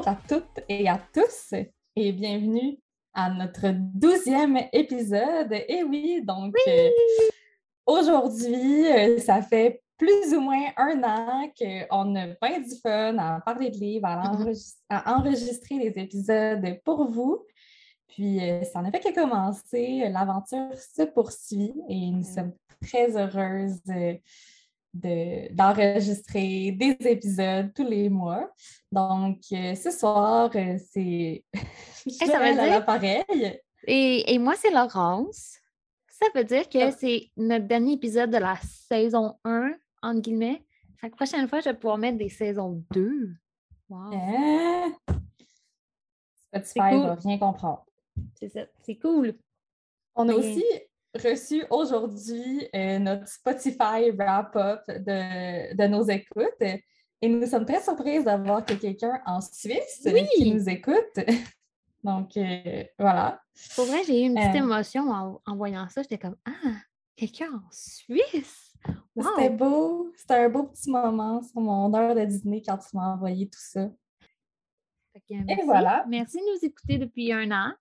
Bonjour à toutes et à tous et bienvenue à notre douzième épisode. Et oui, donc euh, aujourd'hui, euh, ça fait plus ou moins un an qu'on a bien du fun à parler de livres, à, Mm-hmm. à enregistrer les épisodes pour vous. Puis, euh, ça a fait que commencer. L'aventure se poursuit et nous sommes très heureuses de- d'enregistrer des épisodes tous les mois. Donc, euh, ce soir, euh, c'est ça veut dire- l'appareil. Et, et moi, c'est Laurence. Ça veut dire que Ah. c'est notre dernier épisode de la saison 1, entre guillemets. Fait que prochaine fois, je vais pouvoir mettre des saisons 2. Wow. Hein? Spotify cool. va rien comprendre. C'est ça. C'est cool. On a aussi reçu aujourd'hui euh, notre Spotify wrap-up de, de nos écoutes. Et nous sommes très surprises d'avoir que quelqu'un en Suisse euh, Oui! qui nous écoute. Donc, euh, voilà. Pour vrai, j'ai eu une petite Euh. émotion en, en voyant ça. J'étais comme Ah, quelqu'un en Suisse! Wow! C'était beau. C'était un beau petit moment sur mon heure de dîner quand tu m'as envoyé tout ça. Merci. voilà. Merci de nous écouter depuis un an.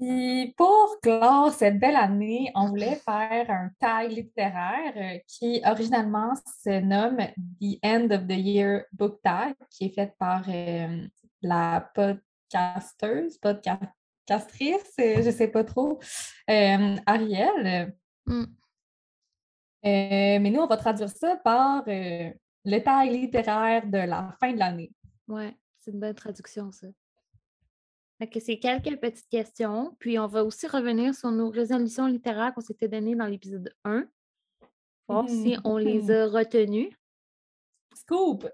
Puis pour clore cette belle année, on voulait faire un tag littéraire euh, qui originalement se nomme The End of the Year Book Tag, qui est fait par euh, la podcasteuse, podcastrice, je ne sais pas trop, euh, Ariel. Mm. Euh, mais nous, on va traduire ça par le tag littéraire de la fin de l'année. Ouais, c'est une bonne traduction, ça. Que c'est quelques petites questions. Puis on va aussi revenir sur nos résolutions littéraires qu'on s'était données dans l'épisode 1. Voir si on les a retenues. Scoop!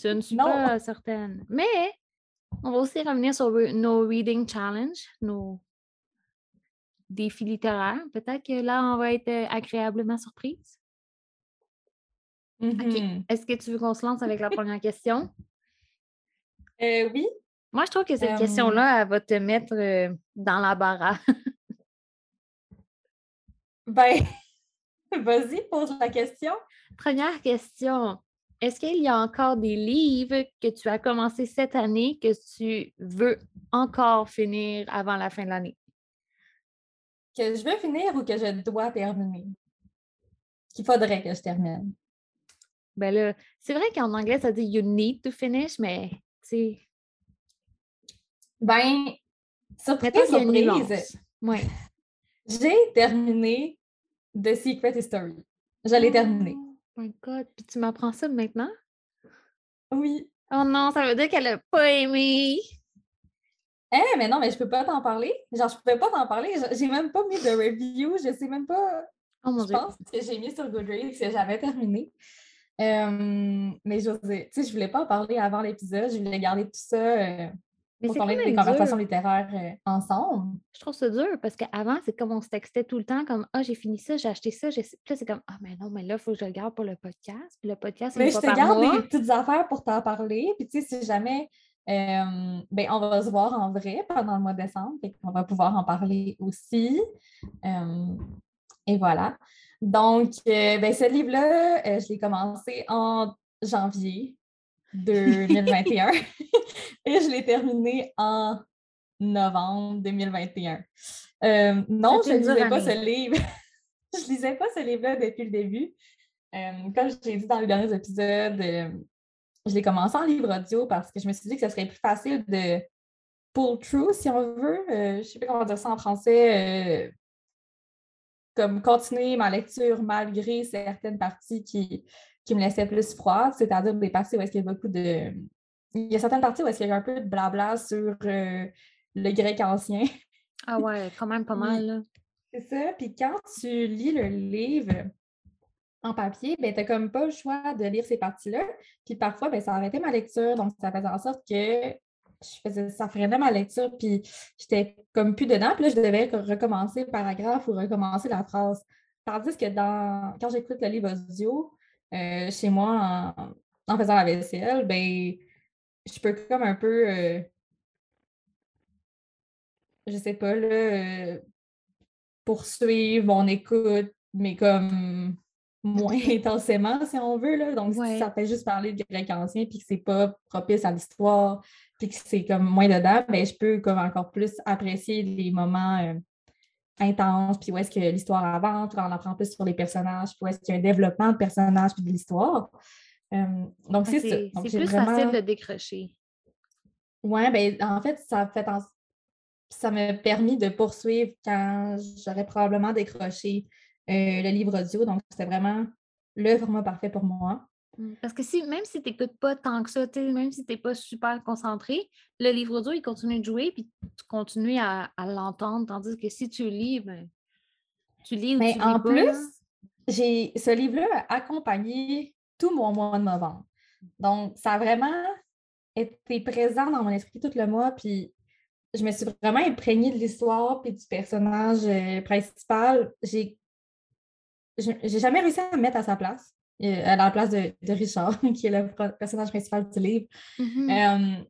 Je ne suis Non. pas certaine. Mais on va aussi revenir sur nos reading challenge, nos défis littéraires. Peut-être que là, on va être euh, agréablement surprise. Mhm. Est-ce que tu veux qu'on se lance avec la première question? Euh, oui, Moi, je trouve que cette Euh, question-là, elle va te mettre dans la barre. Ben, vas-y, pose la question. Première question. Est-ce qu'il y a encore des livres que tu as commencé cette année que tu veux encore finir avant la fin de l'année? Que je veux finir ou que je dois terminer? Qu'il faudrait que je termine. Ben là, c'est vrai qu'en anglais, ça dit you need to finish, mais tu sais, Ben, surprise, surprise. Ouais. j'ai terminé The Secret History. Je l'ai terminé. Oh my God. Puis tu m'apprends ça maintenant? Oui. Oh non, ça veut dire qu'elle a pas aimé. Eh, mais non, mais je peux pas t'en parler. Genre, je pouvais pas t'en parler. Je- J'ai même pas mis de review. Je sais même pas. Oh mon Je Dieu. pense que j'ai mis sur Goodreads que j'avais terminé. Euh, mais je tu sais, je voulais pas en parler avant l'épisode. Je voulais garder tout ça euh, Mais des conversations dur. littéraires euh, ensemble. Je trouve ça dur parce qu'avant, c'est comme on se textait tout le temps, comme Ah, j'ai fini ça, j'ai acheté ça. j'ai- Puis là, c'est comme Ah, mais non, mais là, il faut que je le garde pour le podcast. Puis le podcast, Mais je te garde des petites affaires pour t'en parler. Puis, tu sais, si jamais, euh, ben, on va se voir en vrai pendant le mois de décembre. Fait qu'on va pouvoir en parler aussi. Euh, et voilà. Donc, euh, ben, ce livre-là, euh, je l'ai commencé en janvier 2021 et je l'ai terminé en novembre 2021. Euh, non, je ne lisais pas ce livre. je lisais pas ce livre-là depuis le début. Euh, comme je l'ai dit dans les derniers épisodes, euh, je l'ai commencé en livre audio parce que je me suis dit que ce serait plus facile de pull through, si on veut. Je ne sais pas comment dire ça en français. comme continuer ma lecture malgré certaines parties qui, qui me laissaient plus froide, c'est-à-dire des parties où est-ce qu'il y a beaucoup de. Il y a certaines parties où est-ce qu'il y a un peu de blabla sur euh, le grec ancien. Ah ouais, quand même pas mal. Là. C'est ça. Puis quand tu lis le livre en papier, ben, tu n'as comme pas le choix de lire ces parties-là. Puis parfois, ben, ça arrêtait ma lecture. Donc, ça faisait en sorte que je faisais, ça freinait ma lecture. Puis j'étais comme plus dedans. Puis là, je devais recommencer le paragraphe ou recommencer la phrase. Tandis que dans, quand j'écoute le livre audio, euh, chez moi, en, en faisant la vaisselle, ben, je peux comme un peu, euh, je sais pas, là, euh, poursuivre mon écoute, mais comme moins intensément, si on veut. Là. Donc, si ça fait juste parler de grec ancien, puis que c'est pas propice à l'histoire, puis que c'est comme moins dedans, ben, je peux comme encore plus apprécier les moments intenses, puis où est-ce que l'histoire avance, on apprend plus sur les personnages, puis où est-ce qu'il y a un développement de personnages puis de l'histoire. Euh, donc, c'est ça. C'est plus facile de décrocher. Oui, ben, en fait, ça fait ça m'a permis de poursuivre quand j'aurais probablement décroché euh, le livre audio. Donc, c'était vraiment le format parfait pour moi. Mmh, parce que si, même si tu n'écoutes pas tant que ça, même si tu n'es pas super concentré, le livre audio, il continue de jouer, puis tu continues à, l'entendre, tandis que si tu lis, ben, tu lis ou Mais tu en plus, j'ai ce livre-là a accompagné tout mon mois de novembre. Donc, ça a vraiment été présent dans mon esprit tout le mois, puis je me suis vraiment imprégnée de l'histoire puis du personnage euh, principal. J'ai j'ai jamais réussi à me mettre à sa place, à la place de, Richard, qui est le personnage principal du livre. Mm-hmm.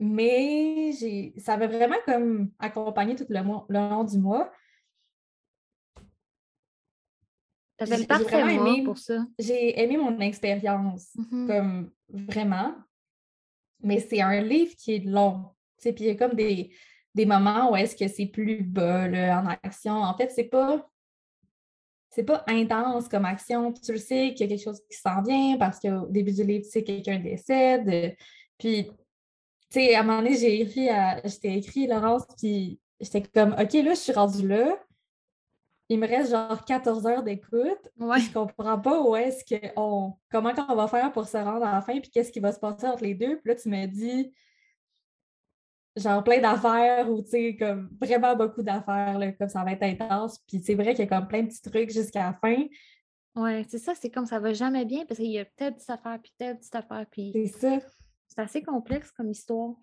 mais ça m'a vraiment comme accompagné tout le, mois, le long du mois. J'ai vraiment aimé pour ça. J'ai aimé mon expérience, mm-hmm. comme vraiment. Mais c'est un livre qui est long. Puis il y a comme des, des moments où est-ce que c'est plus bas en action. En fait, c'est pas c'est pas intense comme action. Tu le sais qu'il y a quelque chose qui s'en vient parce qu'au début du livre, tu sais, quelqu'un décède. Puis, tu sais, à un moment donné, j'ai écrit, à, j'étais écrit, Laurence, puis j'étais comme, OK, là, je suis rendue là. Il me reste genre 14 heures d'écoute. Ouais. Je comprends pas où est-ce qu'on. Comment on va faire pour se rendre à la fin, puis qu'est-ce qui va se passer entre les deux. Puis là, tu me dis genre plein d'affaires ou tu sais, comme vraiment beaucoup d'affaires, comme ça va être intense. Puis c'est vrai qu'il y a comme plein de petits trucs jusqu'à la fin. Ouais, c'est ça, c'est comme ça va jamais bien parce qu'il y a peut-être cette affaire, puis telle petite affaire, puis. C'est ça. C'est assez complexe comme histoire.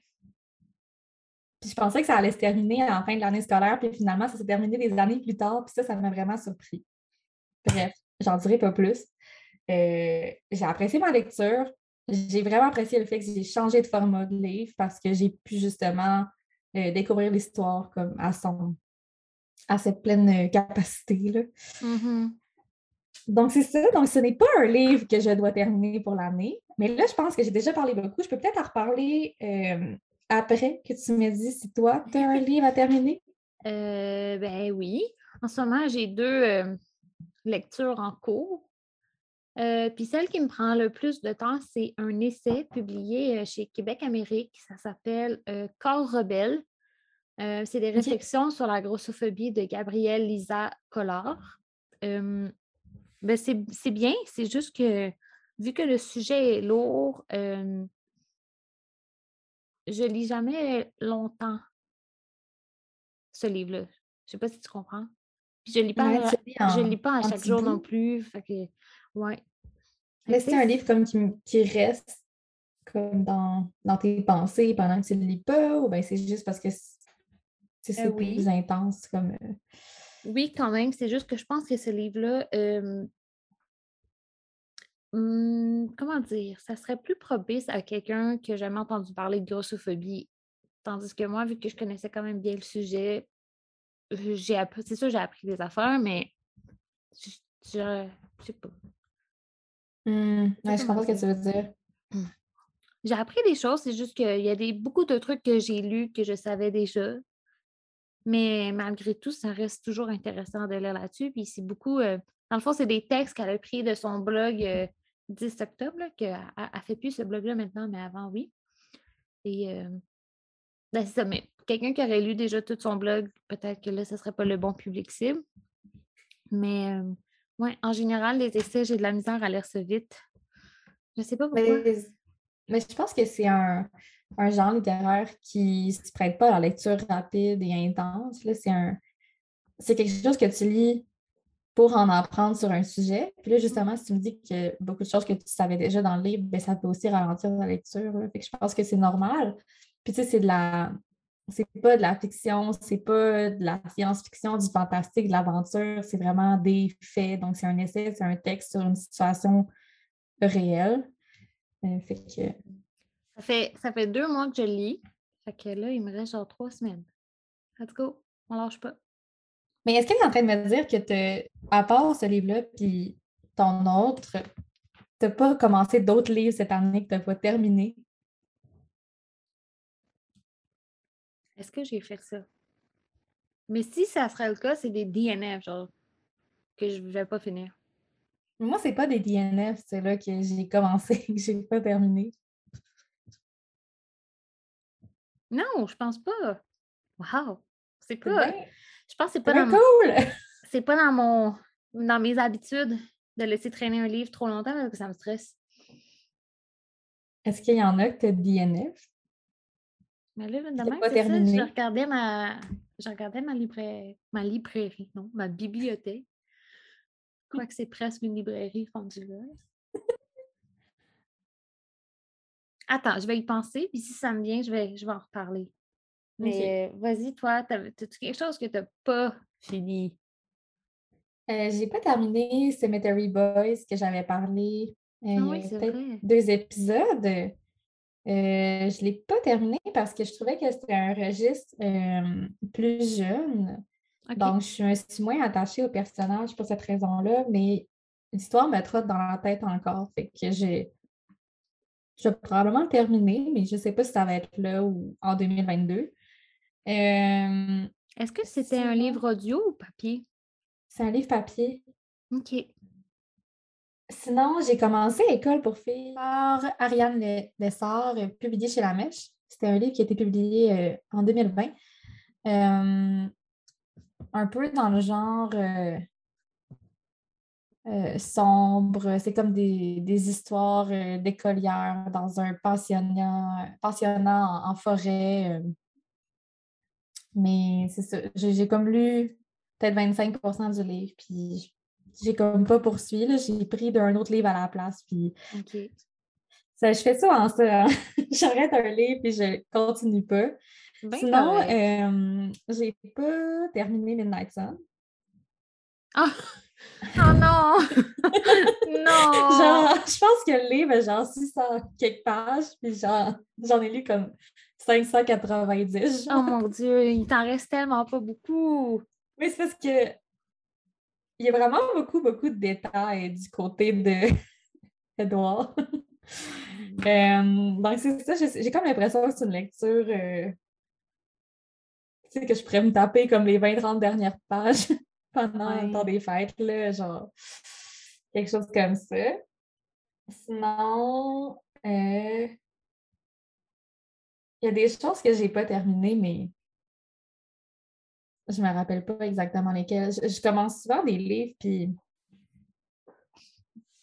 Puis je pensais que ça allait se terminer à la fin de l'année scolaire, puis finalement, ça s'est terminé des années plus tard, puis ça, ça m'a vraiment surpris. Bref, j'en dirai pas plus. Euh, j'ai apprécié ma lecture j'ai vraiment apprécié le fait que j'ai changé de format de livre parce que j'ai pu justement euh, découvrir l'histoire comme à son à cette pleine euh, capacité. Mm-hmm. Donc, c'est ça. Donc, ce n'est pas un livre que je dois terminer pour l'année. Mais là, je pense que j'ai déjà parlé beaucoup. Je peux peut-être en reparler euh, après que tu me dis si toi, tu as un livre à terminer? ben oui. En ce moment, j'ai deux lectures en cours. Euh, puis celle qui me prend le plus de temps, c'est un essai publié euh, chez Québec Amérique. Ça s'appelle euh, Corps rebelle. c'est des réflexions sur la grossophobie de Gabrielle Lisa Collard. Ben, c'est bien, c'est juste que vu que le sujet est lourd, je lis jamais longtemps ce livre-là. Je ne sais pas si tu comprends. Puis je lis pas, je lis pas à chaque jour non plus. Fait que, ouais. Mais c'est un livre comme qui, reste comme dans, dans, tes pensées pendant que tu ne le lis pas, ou bien c'est juste parce que c'est euh, plus intense comme. Euh? Oui, quand même. C'est juste que je pense que ce livre-là, hmm, comment dire, ça serait plus propice à quelqu'un qui n'a jamais entendu parler de grossophobie. Tandis que moi, vu que je connaissais quand même bien le sujet, j'ai c'est sûr, j'ai appris des affaires, mais je, je, je sais pas. Mmh. je comprends ce que tu veux dire. Mmh. J'ai appris des choses, c'est juste qu'il y a des, beaucoup de trucs que j'ai lus que je savais déjà. Mais malgré tout, ça reste toujours intéressant de lire là-dessus. Puis c'est beaucoup. Euh, dans le fond, c'est des textes qu'elle a pris de son blog 10 euh, octobre, qu'elle ne fait plus ce blog-là maintenant, mais avant, oui. Et euh, ben, c'est ça. Mais quelqu'un qui aurait lu déjà tout son blog, peut-être que là, ce ne serait pas le bon public cible. Mais oui, en général, les essais, j'ai de la misère à lire ça vite. Je ne sais pas pourquoi. Mais, je pense que c'est un, genre littéraire qui ne se prête pas à la lecture rapide et intense. C'est un c'est quelque chose que tu lis pour en apprendre sur un sujet. Puis là, justement, si tu me dis que beaucoup de choses que tu savais déjà dans le livre, bien, ça peut aussi ralentir la lecture. Fait que je pense que c'est normal. Puis tu sais, c'est de la c'est pas de la fiction, c'est pas de la science-fiction, du fantastique, de l'aventure, c'est vraiment des faits. Donc, c'est un essai, c'est un texte sur une situation réelle. Euh, fait que... ça, fait, ça fait deux mois que je lis. Fait que là, il me reste genre trois semaines. Let's go, on lâche pas. Mais est-ce qu'elle est en train de me dire que, à part ce livre-là, puis ton autre, tu n'as pas commencé d'autres livres cette année que tu n'as pas terminé? Est-ce que j'ai fait ça? Mais si ça serait le cas, c'est des DNF, genre, que je ne vais pas finir. Moi, c'est pas des DNF, c'est là que j'ai commencé que j'ai pas terminé. Non, je pense pas. Wow! C'est pas. Je pense que c'est pas dans cool! C'est pas dans mon dans mes habitudes de laisser traîner un livre trop longtemps parce que ça me stresse. Est-ce qu'il y en a que tu as DNF? Mais là, demain, c'est ça, je regardais ma, je regardais ma, librairie, ma librairie, non, ma bibliothèque. Je crois que c'est presque une librairie fondue là. Attends, je vais y penser, puis si ça me vient, je vais, je vais en reparler. Mais vas-y, toi, as-tu quelque chose que tu n'as pas fini? Euh, j'ai pas terminé Cemetery Boys que j'avais parlé euh, ah oui, peut-être deux épisodes. Euh, je ne l'ai pas terminé parce que je trouvais que c'était un registre plus jeune. Donc, je suis un moins attachée au personnage pour cette raison-là, mais l'histoire me trotte dans la tête encore. Fait que j'ai. Je vais probablement le terminer, mais je ne sais pas si ça va être là ou en 2022. Est-ce que c'était un livre audio ou papier? C'est un livre papier. OK. Sinon, j'ai commencé École pour filles par Ariane Lessard, euh, publié chez La Mèche. C'était un livre qui a été publié euh, en 2020. Euh, un peu dans le genre sombre. C'est comme des, histoires d'écolières dans un pensionnat, pensionnat en forêt. mais c'est ça. J'ai comme lu peut-être 25% du livre. Puis j'ai comme pas poursuivi. J'ai pris d'un autre livre à la place. Puis ça, je fais ça en ça. Hein. J'arrête un livre puis je continue pas. Ben Sinon, euh, j'ai pas terminé Midnight Sun. Oh, oh non! non! Genre, je pense que le livre est genre 600 quelques pages, puis genre, j'en ai lu comme 590. Oh mon Dieu, il t'en reste tellement pas beaucoup. Mais c'est parce que il y a vraiment beaucoup, beaucoup de détails du côté de Edouard. Euh, donc, c'est ça, j'ai comme l'impression que c'est une lecture euh, tu sais, que je pourrais me taper comme les 20-30 dernières pages pendant le temps des fêtes, là, genre quelque chose comme ça. Sinon, euh, il y a des choses que j'ai pas terminées, mais je me rappelle pas exactement lesquels. Je, commence souvent des livres, puis.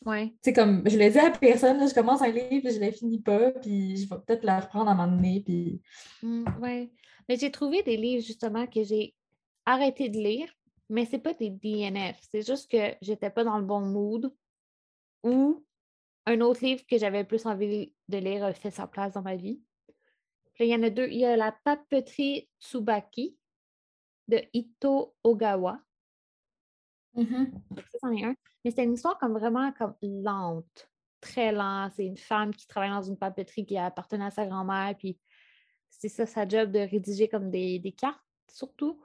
Ouais. Tu comme je le dis à personne, je commence un livre, je ne le finis pas, puis je vais peut-être le reprendre à un moment donné. Puis... Oui. Mais j'ai trouvé des livres justement que j'ai arrêté de lire, mais ce n'est pas des DNF. C'est juste que j'étais pas dans le bon mood ou un autre livre que j'avais plus envie de lire a fait sa place dans ma vie. il y en a deux. Il y a La papeterie Tsubaki de Ito Ogawa. Mm-hmm. Ça, c'en est un. Mais c'est une histoire comme vraiment comme lente, très lente. C'est une femme qui travaille dans une papeterie qui appartenait à sa grand-mère, puis c'est ça sa job de rédiger comme des, cartes, surtout.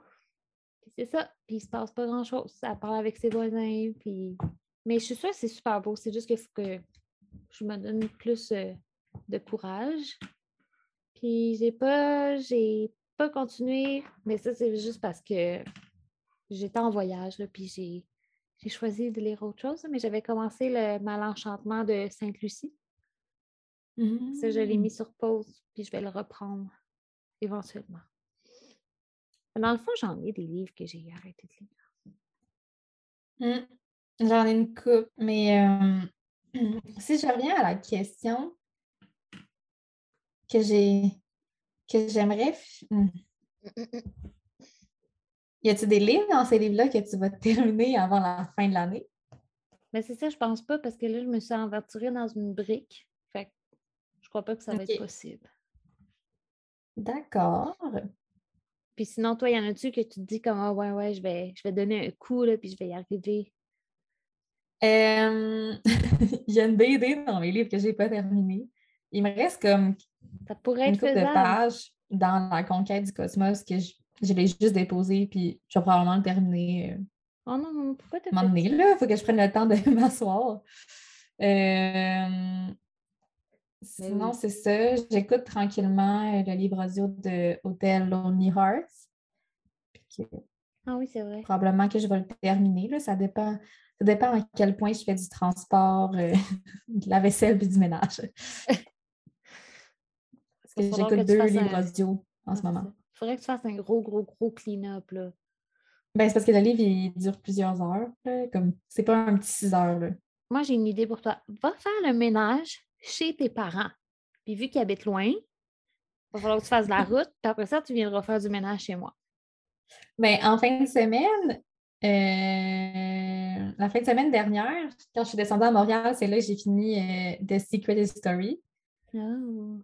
c'est ça, puis il se passe pas grand-chose. Elle parle avec ses voisins, puis... Mais je suis sûre que c'est super beau. C'est juste qu'il faut que je me donne plus euh, de courage. Puis j'ai pas, j'ai pas continuer, mais ça, c'est juste parce que j'étais en voyage, là, puis j'ai, choisi de lire autre chose, mais j'avais commencé le Malenchantement de Sainte-Lucie. Ça, je l'ai mis mmh. sur pause, puis je vais le reprendre éventuellement. Dans le fond, j'en ai des livres que j'ai arrêté de lire. Mmh. J'en ai une coupe, mais si je reviens à la question que j'ai que j'aimerais. Hmm. Y a-t-il des livres dans ces livres-là que tu vas terminer avant la fin de l'année? Mais ben, c'est ça, je pense pas, parce que là, je me suis aventurée dans une brique. Fait que je crois pas que ça va être possible. D'accord. Puis sinon, toi, y en a-tu que tu te dis comme ah, ouais, ouais, je vais, je vais donner un coup, là, puis je vais y arriver? Il y a une BD dans mes livres que j'ai pas terminé. Il me reste comme ça pourrait être une de pages dans la conquête du cosmos que je, l'ai juste déposé, puis je vais probablement le terminer euh, Oh non, pourquoi t'as fait ça? là, il faut que je prenne le temps de m'asseoir. Euh, Sinon, oui. c'est ça. J'écoute tranquillement euh, le livre audio de Hotel Lonely Hearts. Puis Ah oui, c'est vrai. probablement que je vais le terminer. Là. Ça dépend. Ça dépend à quel point je fais du transport, euh, de la vaisselle puis du ménage. Parce que j'écoute deux livres un- audio en ce Ah, moment. ça. Faudrait que tu fasses un gros, gros, gros clean-up, là. Ben, c'est parce que le livre, il dure plusieurs heures. là, Comme, c'est pas un petit six heures. Là. Moi, j'ai une idée pour toi. Va faire le ménage chez tes parents. Puis vu qu'ils habitent loin, il va falloir que tu fasses la route, puis après ça, tu viendras faire du ménage chez moi. Ben, en fin de semaine, euh, la fin de semaine dernière, quand je suis descendue à Montréal, c'est là que j'ai fini euh, The Secret History. Oh.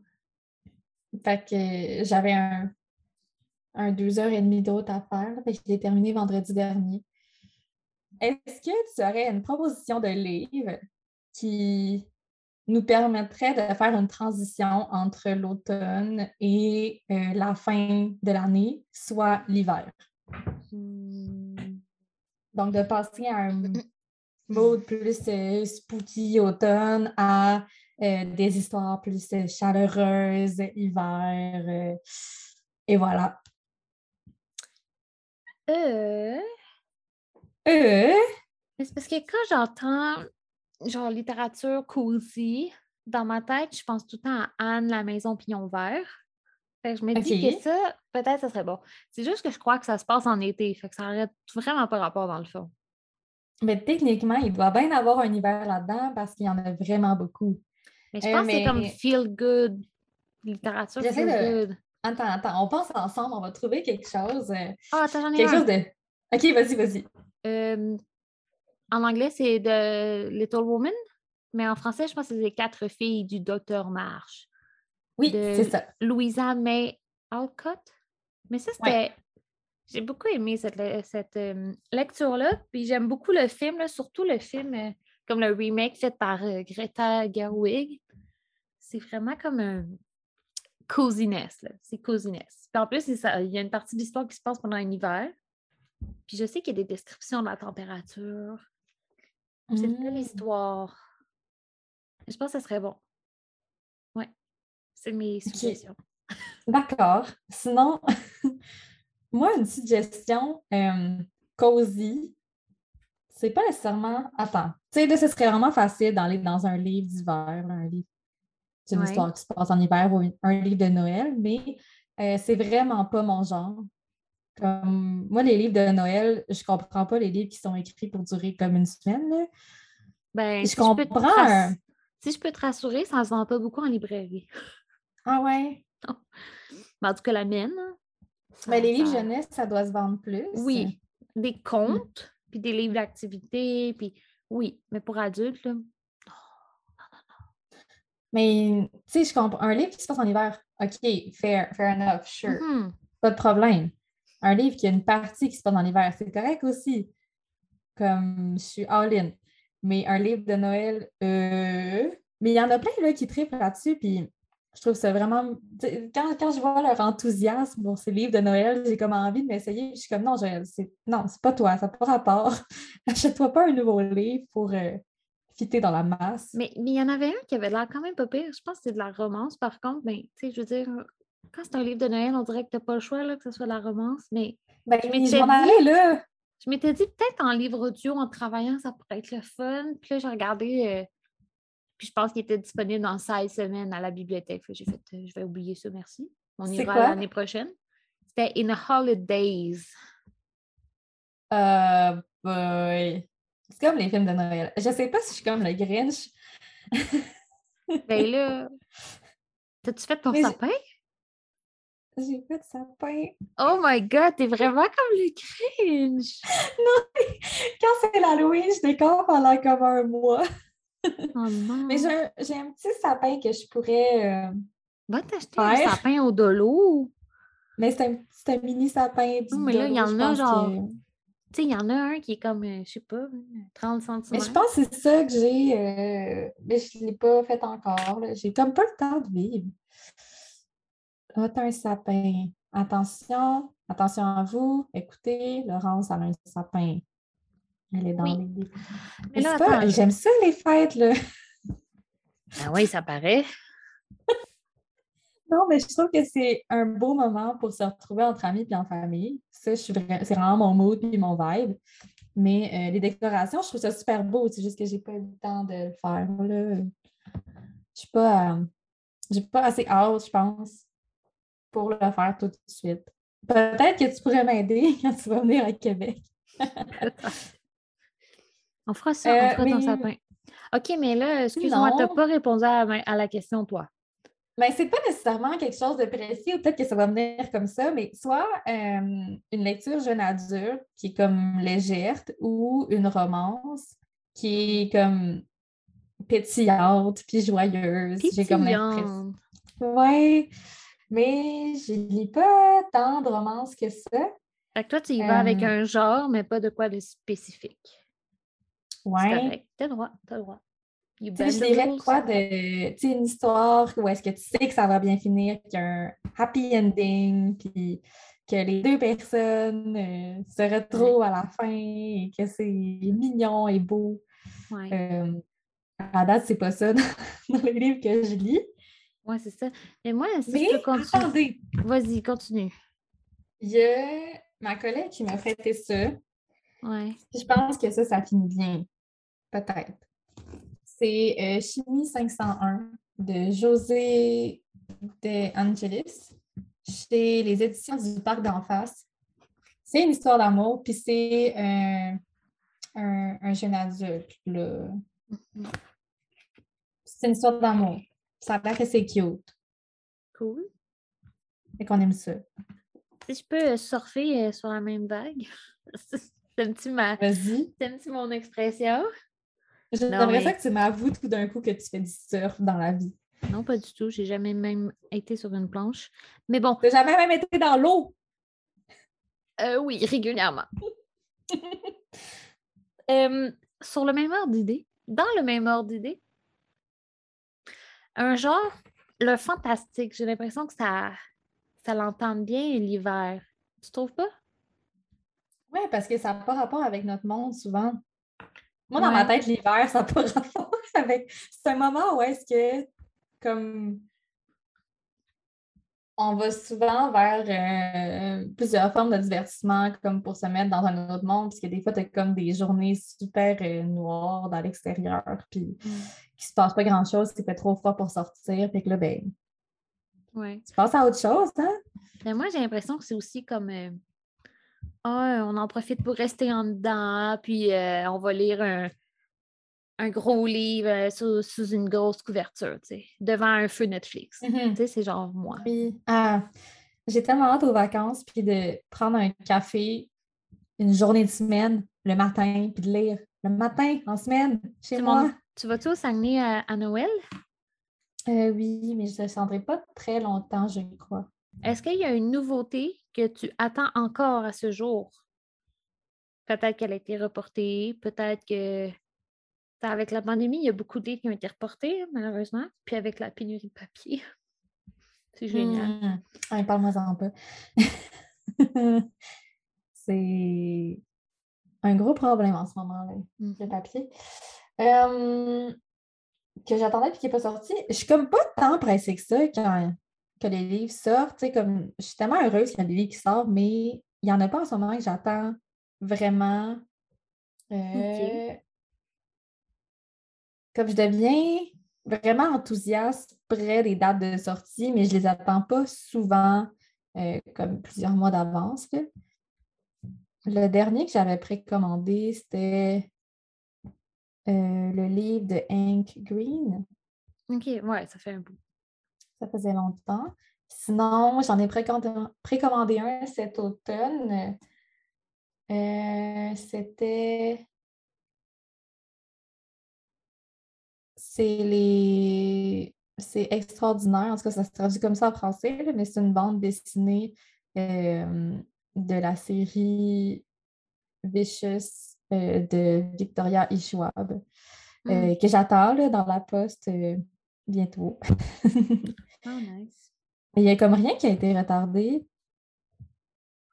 Fait que j'avais un, un deux heures et demie d'autres à faire. Fait que je l'ai terminé vendredi dernier. Est-ce que tu aurais une proposition de livre qui nous permettrait de faire une transition entre l'automne et euh, la fin de l'année, soit l'hiver? Hmm. Donc, de passer à un mode plus euh, spooky automne à des histoires plus euh, chaleureuses hiver. euh, et voilà. Euh, Euh, c'est parce que quand j'entends genre littérature cozy, dans ma tête, je pense tout le temps à Anne, la maison pignon vert. Fait que je me dis que ça, peut-être ça serait bon. C'est juste que je crois que ça se passe en été, fait que ça aurait vraiment pas rapport dans le fond. mais techniquement, il doit bien avoir un hiver là-dedans parce qu'il y en a vraiment beaucoup. Mais je Euh, pense que c'est comme feel good, littérature feel de- good. Attends, attends, on pense ensemble, on va trouver quelque chose. euh, Ah, attends, j'en ai quelque un. chose de. OK, vas-y, vas-y. Euh, en anglais, c'est The Little Woman, mais en français, je pense que c'est les quatre filles du docteur Marsh. Oui, de c'est ça. Louisa May Alcott. Mais ça, c'était. Ouais. J'ai beaucoup aimé cette, cette euh, lecture-là. Puis j'aime beaucoup le film, là, surtout le film euh, comme le remake fait par euh, Greta Gerwig. C'est vraiment comme un coziness. là. C'est coziness. Puis en plus, ça, il y a une partie de l'histoire qui se passe pendant un hiver. Puis je sais qu'il y a des descriptions de la température. C'est une belle Mm. histoire. Je pense que ce serait bon. Ouais. C'est mes suggestions. D'accord. Sinon, moi, une suggestion euh, cosy, c'est pas nécessairement. Attends, tu sais, ce serait vraiment facile d'aller dans un livre d'hiver, un livre. C'est une Ouais. histoire qui se passe en hiver ou un livre de Noël, mais euh, c'est vraiment pas mon genre. Comme, moi, les livres de Noël, je comprends pas les livres qui sont écrits pour durer comme une semaine. là. Ben, Je si comprends rass- un- Si je peux te rassurer, ça ne se vend pas beaucoup en librairie. Ah ouais? Ben, en tout cas, la mienne. Mais ça- les livres ça- jeunesse, ça doit se vendre plus. Oui, des contes, puis des livres d'activité, puis oui, mais pour adultes, là, Mais, tu sais, je comprends. Un livre qui se passe en hiver, OK, fair, fair enough, sure. mhm, Pas de problème. Un livre qui a une partie qui se passe en hiver, c'est correct aussi. Comme je suis all-in. Mais un livre de Noël, euh... mais il y en a plein là, qui trippent là-dessus, puis je trouve ça vraiment. Quand, quand je vois leur enthousiasme pour ces livres de Noël, j'ai comme envie de m'essayer. Je suis comme non, je- c'est non, c'est pas toi, ça n'a pas rapport. Achète-toi pas un nouveau livre pour euh, fitter dans la masse. Mais il y en avait un qui avait l'air quand même pas pire. Je pense que c'est de la romance, par contre. Mais, tu sais, je veux dire, quand c'est un livre de Noël, on dirait que tu n'as pas le choix là, que ce soit de la romance. Mais Ben, je m'étais dit- là. je m'étais dit peut-être en livre audio, en travaillant, ça pourrait être le fun. Puis là, j'ai regardé, euh, puis je pense qu'il était disponible dans 16 semaines à la bibliothèque. J'ai fait, euh, je vais oublier ça, merci. On ira l'année prochaine. C'était In Holidays. Euh, boy. C'est comme les films de Noël. Je sais pas si je suis comme le Grinch. Ben là, t'as-tu fait ton Mais sapin? J'ai fait sapin. Oh my god, t'es vraiment comme le cringe! Quand c'est l'Halloween, je décore pendant comme un mois. Oh non! Mais j'ai un, petit sapin que je pourrais. euh, Va t'acheter un sapin au dolo! Mais c'est un, mini sapin. du Non, mais là, il y en a genre que- Tu sais, il y en a un qui est comme, euh, je sais pas, 30 cm. Mais je pense que c'est ça que j'ai. euh, Mais je ne l'ai pas fait encore. J'ai comme pas le temps de vivre. Là, un sapin. Attention, attention à vous. Écoutez, Laurence, a un sapin. Elle est dans Oui. les. Mais là, J'aime ça, les fêtes, là. Ah oui, ça paraît. Non, mais je trouve que c'est un beau moment pour se retrouver entre amis et en famille. Ça, je suis vra- c'est vraiment mon mood et mon vibe. Mais euh, les décorations, je trouve ça super beau. C'est juste que j'ai pas eu le temps de le faire. Là. Je suis pas, euh, j'ai pas assez hâte, je pense, pour le faire tout de suite. Peut-être que tu pourrais m'aider quand tu vas venir à Québec. On fera ça, on Euh, fera ton mais- sapin. OK, mais là, excuse-moi, tu n'as pas répondu à, à la question, toi. Mais c'est pas nécessairement quelque chose de précis, ou peut-être que ça va venir comme ça, mais soit euh, une lecture jeune adulte qui est comme légère ou une romance qui est comme pétillante puis joyeuse. J'ai comme l'impression. Ouais, mais je lis pas tant de romances que ça. Fait que toi, tu y vas avec Euh, un genre, mais pas de quoi de spécifique. Ouais. T'as droit, t'as le droit. You Tu sais, je dirais quoi de, tu sais, une histoire où est-ce que tu sais que ça va bien finir, qu'il y a un happy ending, puis que les deux personnes euh, se retrouvent à la fin et que c'est mignon et beau. Ouais. Euh, à date, c'est pas ça dans, dans les livres que je lis. Ouais, c'est ça. Mais moi, si Mais je peux continuer. attendez, Vas-y, continue. il y a ma collègue qui m'a prêté ça. Ouais. Je pense que ça, ça finit bien. Peut-être. C'est euh, Chimie 501 de José De Angelis chez les éditions du Parc d'en face. C'est une histoire d'amour, puis c'est euh, un, un jeune adulte. là. C'est une histoire d'amour. Ça a l'air que c'est cute. Cool. Et qu'on aime ça. Si je peux euh, surfer sur la même vague. c'est un petit ma... Vas-y. c'est un petit mon expression. J'aimerais mais- ça que tu m'avoues tout d'un coup que tu fais du surf dans la vie. Non, pas du tout. J'ai jamais même été sur une planche. Mais bon, Tu n'as jamais même été dans l'eau? euh, oui, régulièrement. Euh, sur le même ordre d'idée, dans le même ordre d'idée, un genre, le fantastique, j'ai l'impression que ça, ça l'entend bien l'hiver. Tu trouves pas? Oui, parce que ça n'a pas rapport avec notre monde souvent. Moi, dans ma tête, l'hiver, ça n'a pas rapport avec. C'est un moment où est-ce que, comme, on va souvent vers euh, plusieurs formes de divertissement, comme pour se mettre dans un autre monde, parce que des fois, tu as comme des journées super euh, noires dans l'extérieur, puis qu'il se passe pas grand-chose, c'est fait trop froid pour sortir, puis que là, ben, Ouais. tu passes à autre chose, hein? Mais moi, j'ai l'impression que c'est aussi comme. euh, Ah, on en profite pour rester en dedans, puis euh, on va lire un, un gros livre euh, sous, sous une grosse couverture, tu sais, devant un feu Netflix. Mhm. Tu sais, c'est genre moi. Oui. Ah, j'ai tellement hâte aux vacances, puis de prendre un café une journée de semaine, le matin, puis de lire le matin, en semaine, chez moi. Tu vas-tu au Saguenay à, à Noël? Euh, oui, mais je ne descendrai pas très longtemps, je crois. Est-ce qu'il y a une nouveauté que tu attends encore à ce jour? Peut-être qu'elle a été reportée, peut-être que avec la pandémie, il y a beaucoup de livres qui ont été reportés, malheureusement. Puis avec la pénurie de papier. C'est génial. Hmm. Ah, Parle-moi-en pas. C'est un gros problème en ce moment, là, le papier. Euh, que j'attendais et qui n'est pas sorti. Je suis comme pas tant pressée que ça quand que les livres sortent. Comme, je suis tellement heureuse qu'il y a des livres qui sortent, mais il n'y en a pas en ce moment que j'attends vraiment. Euh, Comme je deviens vraiment enthousiaste près des dates de sortie, mais je ne les attends pas souvent, euh, comme plusieurs mois d'avance. Le dernier que j'avais précommandé, c'était euh, le livre de Hank Green. OK, ouais, ça fait un bout. Ça faisait longtemps. Sinon, j'en ai précommandé précommandé un cet automne. Euh, c'était. C'est les. C'est extraordinaire. En tout cas, ça se traduit comme ça en français, mais c'est une bande dessinée euh, de la série Vicious euh, de Victoria E. Schwab, Mm. que j'attends dans la poste bientôt. Oh, nice. Mais il n'y a comme rien qui a été retardé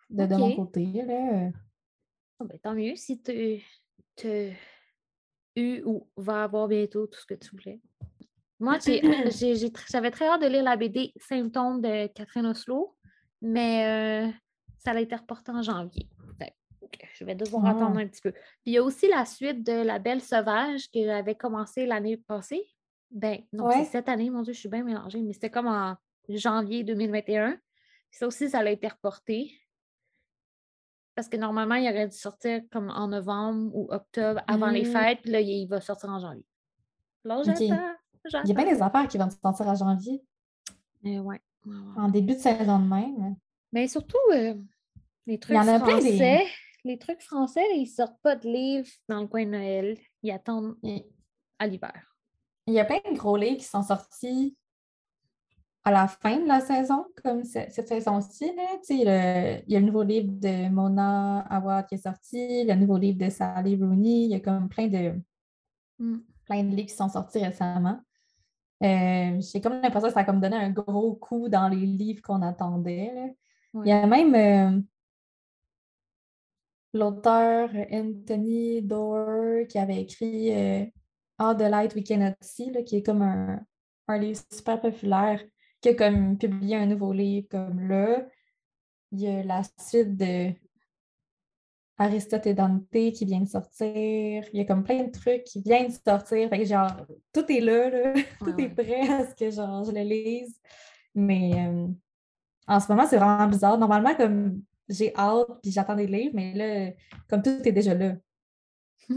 de, de mon côté. Là. Ah ben, tant mieux si tu eu ou va avoir bientôt tout ce que tu voulais? Moi, j'avais très hâte de lire la BD Symptômes de Catherine Oslo, mais euh, ça a été reporté en janvier. je vais devoir attendre ah. un petit peu. Puis il y a aussi la suite de La Belle Sauvage que j'avais commencé l'année passée. Ben, non, c'est cette année, mon Dieu, je suis bien mélangée, mais c'était comme en janvier 2021. Ça aussi, ça a été reporté. Parce que normalement, il aurait dû sortir comme en novembre ou octobre avant les mmh. fêtes, puis là, il va sortir en janvier. Là, j'attends. Il y a bien des affaires qui vont sortir en janvier. Euh, ouais. En début de saison de même. Mais surtout, euh, les trucs français. Les trucs français, ils sortent pas de livres dans le coin de Noël. Ils attendent à l'hiver. Il y a plein de gros livres qui sont sortis à la fin de la saison, comme cette saison-ci. Il y a le nouveau livre de Mona Awad qui est sorti, le nouveau livre de Sally Rooney. Il y a comme plein de, mm. plein de livres qui sont sortis récemment. Euh, j'ai comme l'impression que ça a comme donné un gros coup dans les livres qu'on attendait. Il y a même euh, l'auteur Anthony Doerr qui avait écrit euh, All the Light We Cannot See, qui est comme un, un livre super populaire, qui a comme publié un nouveau livre comme là. Il y a la suite de Aristote et Dante qui vient de sortir. Il y a comme plein de trucs qui viennent de sortir. Fait que genre, tout est là, tout est prêt à ce que genre, je le lise. Mais euh, en ce moment, c'est vraiment bizarre. Normalement, comme j'ai hâte puis j'attends des livres, mais là, comme tout est déjà là.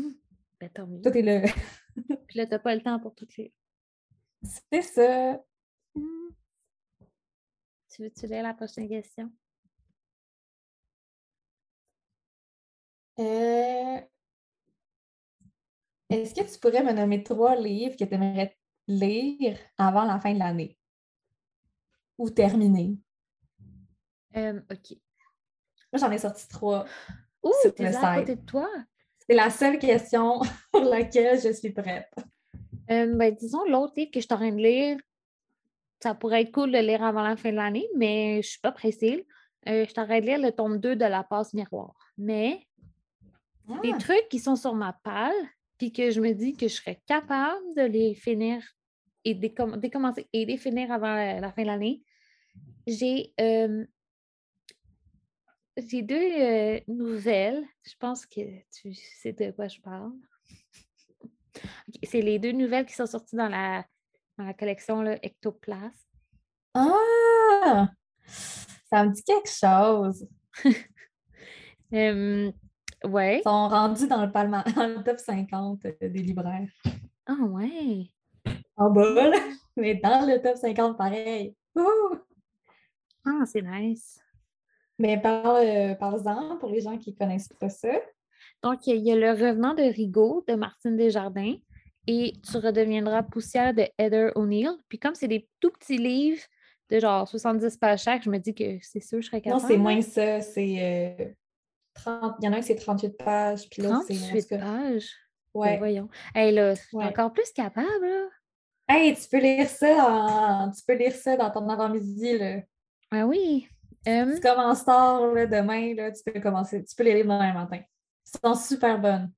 Ben, tout est là. Puis là, t'as pas le temps pour tout lire. C'est ça. Tu veux-tu lire la prochaine question? Euh, est-ce que tu pourrais me nommer trois livres que tu aimerais lire avant la fin de l'année? Ou terminer? Euh, OK. Moi, j'en ai sorti trois. Ouh, t'es à côté de toi? C'est la seule question pour laquelle je suis prête. Euh, ben, disons, l'autre livre que je suis en train de lire, ça pourrait être cool de lire avant la fin de l'année, mais je ne suis pas pressée. je suis en train de lire le tome 2 de La passe miroir. Mais des ah! trucs qui sont sur ma palle, puis que je me dis que je serais capable de les finir et de commencer et les finir avant la, fin de l'année. J'ai euh, deux euh, nouvelles. Je pense que tu sais de quoi je parle. C'est les deux nouvelles qui sont sorties dans la, la collection là, Ectoplasme. Ah! Ça me dit quelque chose. Ouais. Ils sont rendus dans le, palma, dans le top 50 euh, des libraires. Ah ouais. En bas, mais dans le top 50 pareil. Ah, c'est nice. Mais parle, euh, en pour les gens qui ne connaissent pas ça. Donc, il y a Le Revenant de Rigaud de Martine Desjardins et Tu redeviendras poussière de Heather O'Neill. Puis comme c'est des tout petits livres de genre 70 pages chaque, je me dis que c'est sûr que je serais capable. Non, c'est moins ça. C'est euh, il y en a un qui c'est 38 pages, puis l'autre c'est. 38 pages? Ben, ouais. voyons. Hey, là, encore plus capable, là. Hey, tu peux lire ça tu peux lire ça dans ton avant-midi, là. Ah oui. Tu commences tard, là, demain, là, tu peux commencer. Tu peux les lire demain matin. Elles sont super bonnes.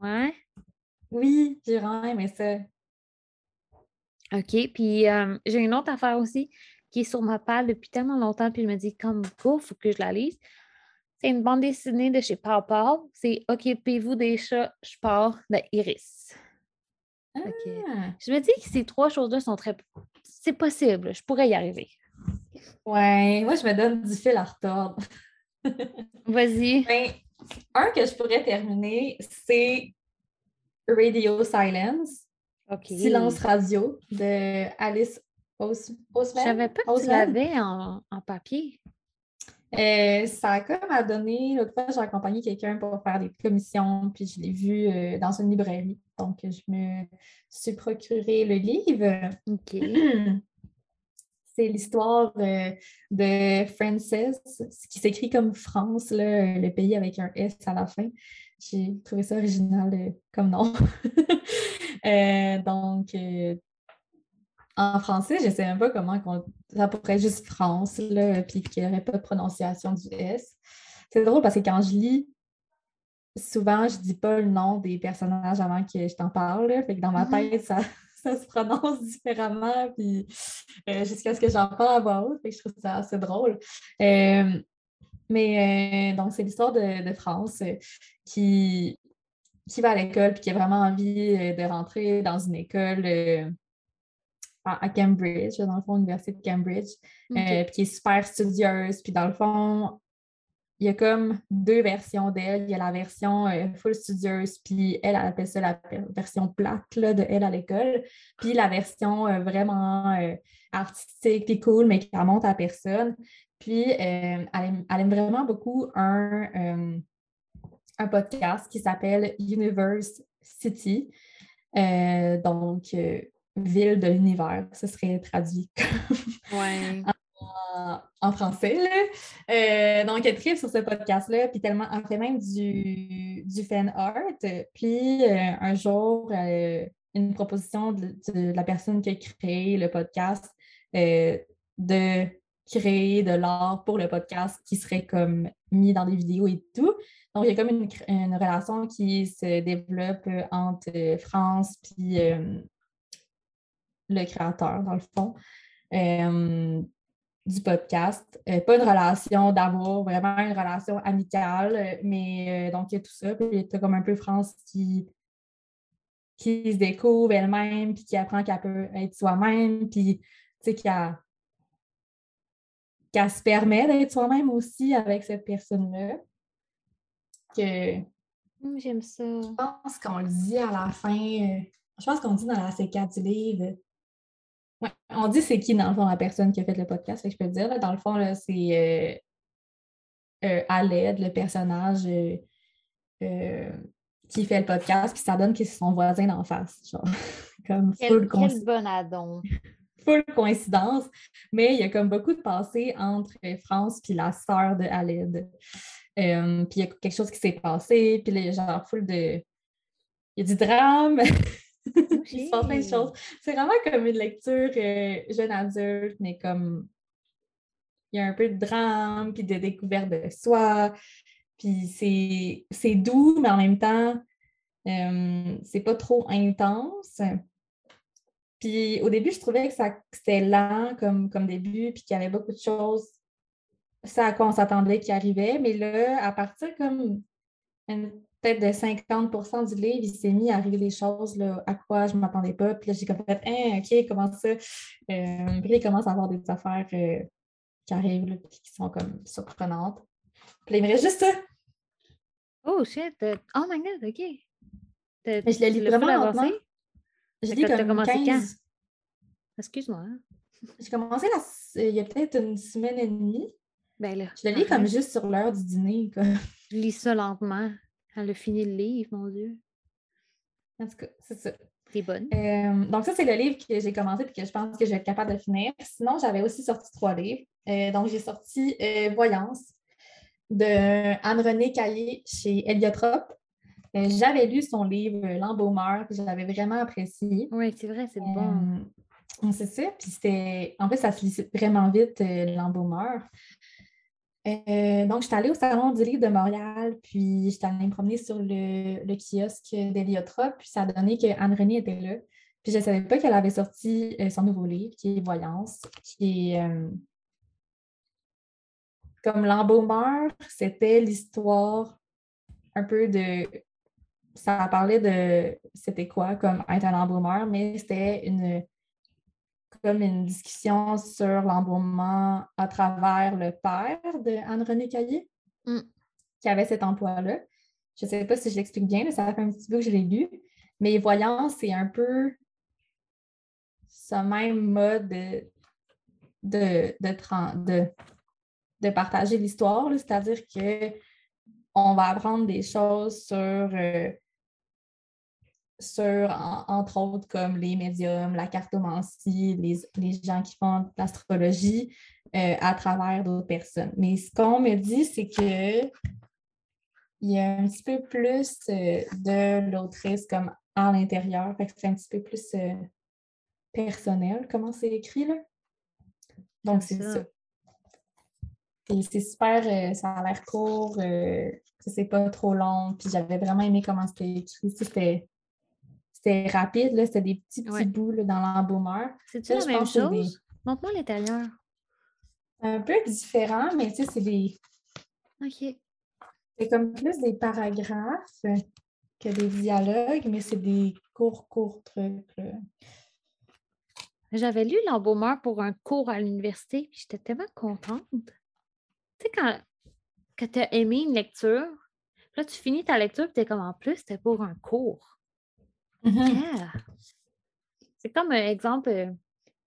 Ouais. Oui, j'ai vraiment aimé ça. OK. Puis j'ai une autre affaire aussi qui est sur ma palle depuis tellement longtemps, puis je me dis, comme go, il faut que je la lise. C'est une bande dessinée de chez Papa. C'est Occupez-vous des chats, je pars de Iris. Ah. Je me dis que ces trois choses-là sont très. C'est possible, je pourrais y arriver. Ouais, moi, je me donne du fil à retordre. Vas-y. Ben, un que je pourrais terminer, c'est Radio Silence. Silence radio de Alice Osman. Je savais pas que tu l'avais en, en papier. Euh, ça a comme à donner, l'autre fois, j'ai accompagné quelqu'un pour faire des commissions, puis je l'ai vu euh, dans une librairie. Donc, je me suis procuré le livre. OK. C'est l'histoire euh, de Frances, qui s'écrit comme France, le pays avec un S à la fin. J'ai trouvé ça original comme nom. donc, en français, je ne sais même pas comment ça pourrait être juste France, là, puis qu'il n'y aurait pas de prononciation du S. C'est drôle parce que quand je lis souvent, je dis pas le nom des personnages avant que je t'en parle. Fait que dans ma Mhm. tête, ça, ça se prononce différemment, puis euh, jusqu'à ce que j'en parle à voix haute. Je trouve ça assez drôle. Euh, mais euh, donc, c'est l'histoire de, de France qui, qui va à l'école puis qui a vraiment envie de rentrer dans une école à, Cambridge, dans le fond, l'université de Cambridge, euh, puis qui est super studieuse. Puis dans le fond, il y a comme deux versions d'elle. Il y a la version euh, full studieuse, puis elle, elle appelle ça la version plate de elle à l'école. Puis la version euh, vraiment euh, artistique, puis cool, mais qui remonte à personne. Puis elle, aime, vraiment beaucoup un, un podcast qui s'appelle Universe City. Donc, ville de l'univers, ce serait traduit Ouais. En, français. là. Euh, donc, elle tripe sur ce podcast-là, puis tellement, elle fait même du, du fan art. Puis, euh, un jour, euh, une proposition de, la personne qui a créé le podcast de créer de l'art pour le podcast qui serait comme mis dans des vidéos et tout. Donc, il y a comme une, relation qui se développe entre France puis le créateur, dans le fond. Du podcast. Euh, pas une relation d'amour, vraiment une relation amicale, euh, mais euh, donc il y a tout ça. Puis tu comme un peu France qui, qui se découvre elle-même, puis qui apprend qu'elle peut être soi-même, puis tu sais, qu'elle se permet d'être soi-même aussi avec cette personne-là. Que Hum, J'aime ça. je pense qu'on le dit à la fin, je pense qu'on dit dans la C4 du livre. Ouais, on dit c'est qui, dans le fond, la personne qui a fait le podcast, fait que je peux le dire. là. dans le fond, c'est euh, euh, le personnage euh, euh, qui fait le podcast, puis ça donne que c'est son voisin d'en face. Genre, comme full, Quel, full coïncidence. Mais il y a comme beaucoup de passé entre France puis la sœur de Aled. Puis il y a quelque chose qui s'est passé, puis a genre full de. Il y a du drame. Il se passe plein de choses. C'est vraiment comme une lecture euh, jeune adulte, mais comme il y a un peu de drame, puis de découverte de soi. Puis c'est doux, mais en même temps, euh, c'est pas trop intense. Puis au début, je trouvais que, ça- c'était lent comme, comme début, puis qu'il y avait beaucoup de choses, ça à quoi on s'attendait qui arrivait. Mais là, à partir comme une- peut-être de 50% du livre, il s'est mis à arriver des choses là, à quoi je ne m'attendais pas. Puis là, j'ai comme fait, Hein, OK, comment ça? Euh, puis là, il commence à avoir des affaires euh, qui arrivent, là, qui sont comme surprenantes. Puis là, il me reste juste ça. Oh shit. euh, Oh my god, ok. Mais je tu l'as vraiment lentement. Je lis comme commencé quand? 15. Excuse-moi. hein. J'ai commencé la s- il y a peut-être une semaine et demie. Ben là. Je le lis comme juste sur l'heure du dîner. quoi. Je lis ça lentement. Elle a fini le livre, mon Dieu. En tout cas, c'est ça. T'es bonne. Euh, donc, ça, c'est le livre que j'ai commencé et que je pense que je vais être capable de finir. Sinon, j'avais aussi sorti trois livres. Euh, donc, j'ai sorti euh, Voyance de Anne-Renée Caillé chez Heliotrope. J'avais lu son livre L'embaumeur, puis j'avais vraiment apprécié. Oui, c'est vrai, c'est bon. C'est ça. Puis c'était. En fait, ça se lit vraiment vite, l'embaumeur. Euh, donc, j'étais allée au Salon du livre de Montréal, puis j'étais allée me promener sur le, kiosque d'Héliotrope, puis ça a donné que Anne-Renée était là. Puis je ne savais pas qu'elle avait sorti euh, son nouveau livre, qui est Voyance, qui est euh, comme l'embaumeur, c'était l'histoire un peu de. Ça parlait de c'était quoi comme être un embaumeur, mais c'était une comme une discussion sur l'embaumement à travers le père de Anne-Renée Caillé, Mm. qui avait cet emploi-là. Je ne sais pas si je l'explique bien, mais ça fait un petit peu que je l'ai lu. Mais voyant, c'est un peu ce même mode de, de, de, tran- de, de partager l'histoire, c'est-à-dire que on va apprendre des choses sur, euh, sur en- entre autres, comme les médiums, la cartomancie, les, les gens qui font de l'astrologie euh, à travers d'autres personnes. Mais ce qu'on me dit, c'est que il y a un petit peu plus euh, de l'autrice comme à l'intérieur, fait que c'est un petit peu plus euh, personnel, comment c'est écrit là. Donc, c'est ça. ça. Et c'est super, ça a l'air court, c'est pas trop long. Puis j'avais vraiment aimé comment c'était écrit. C'était, c'était rapide, là, c'était des petits, petits bouts dans l'embaumeur. C'est-tu la même chose? Montre-moi l'intérieur. Un peu différent, mais tu sais, c'est des. OK. C'est comme plus des paragraphes que des dialogues, mais c'est des courts, courts trucs. J'avais lu l'embaumeur pour un cours à l'université, puis j'étais tellement contente. Tu sais, quand, tu as aimé une lecture, là, tu finis ta lecture, puis tu es comme en plus, c'était pour un cours. Mm-hmm. C'est comme un exemple. Euh,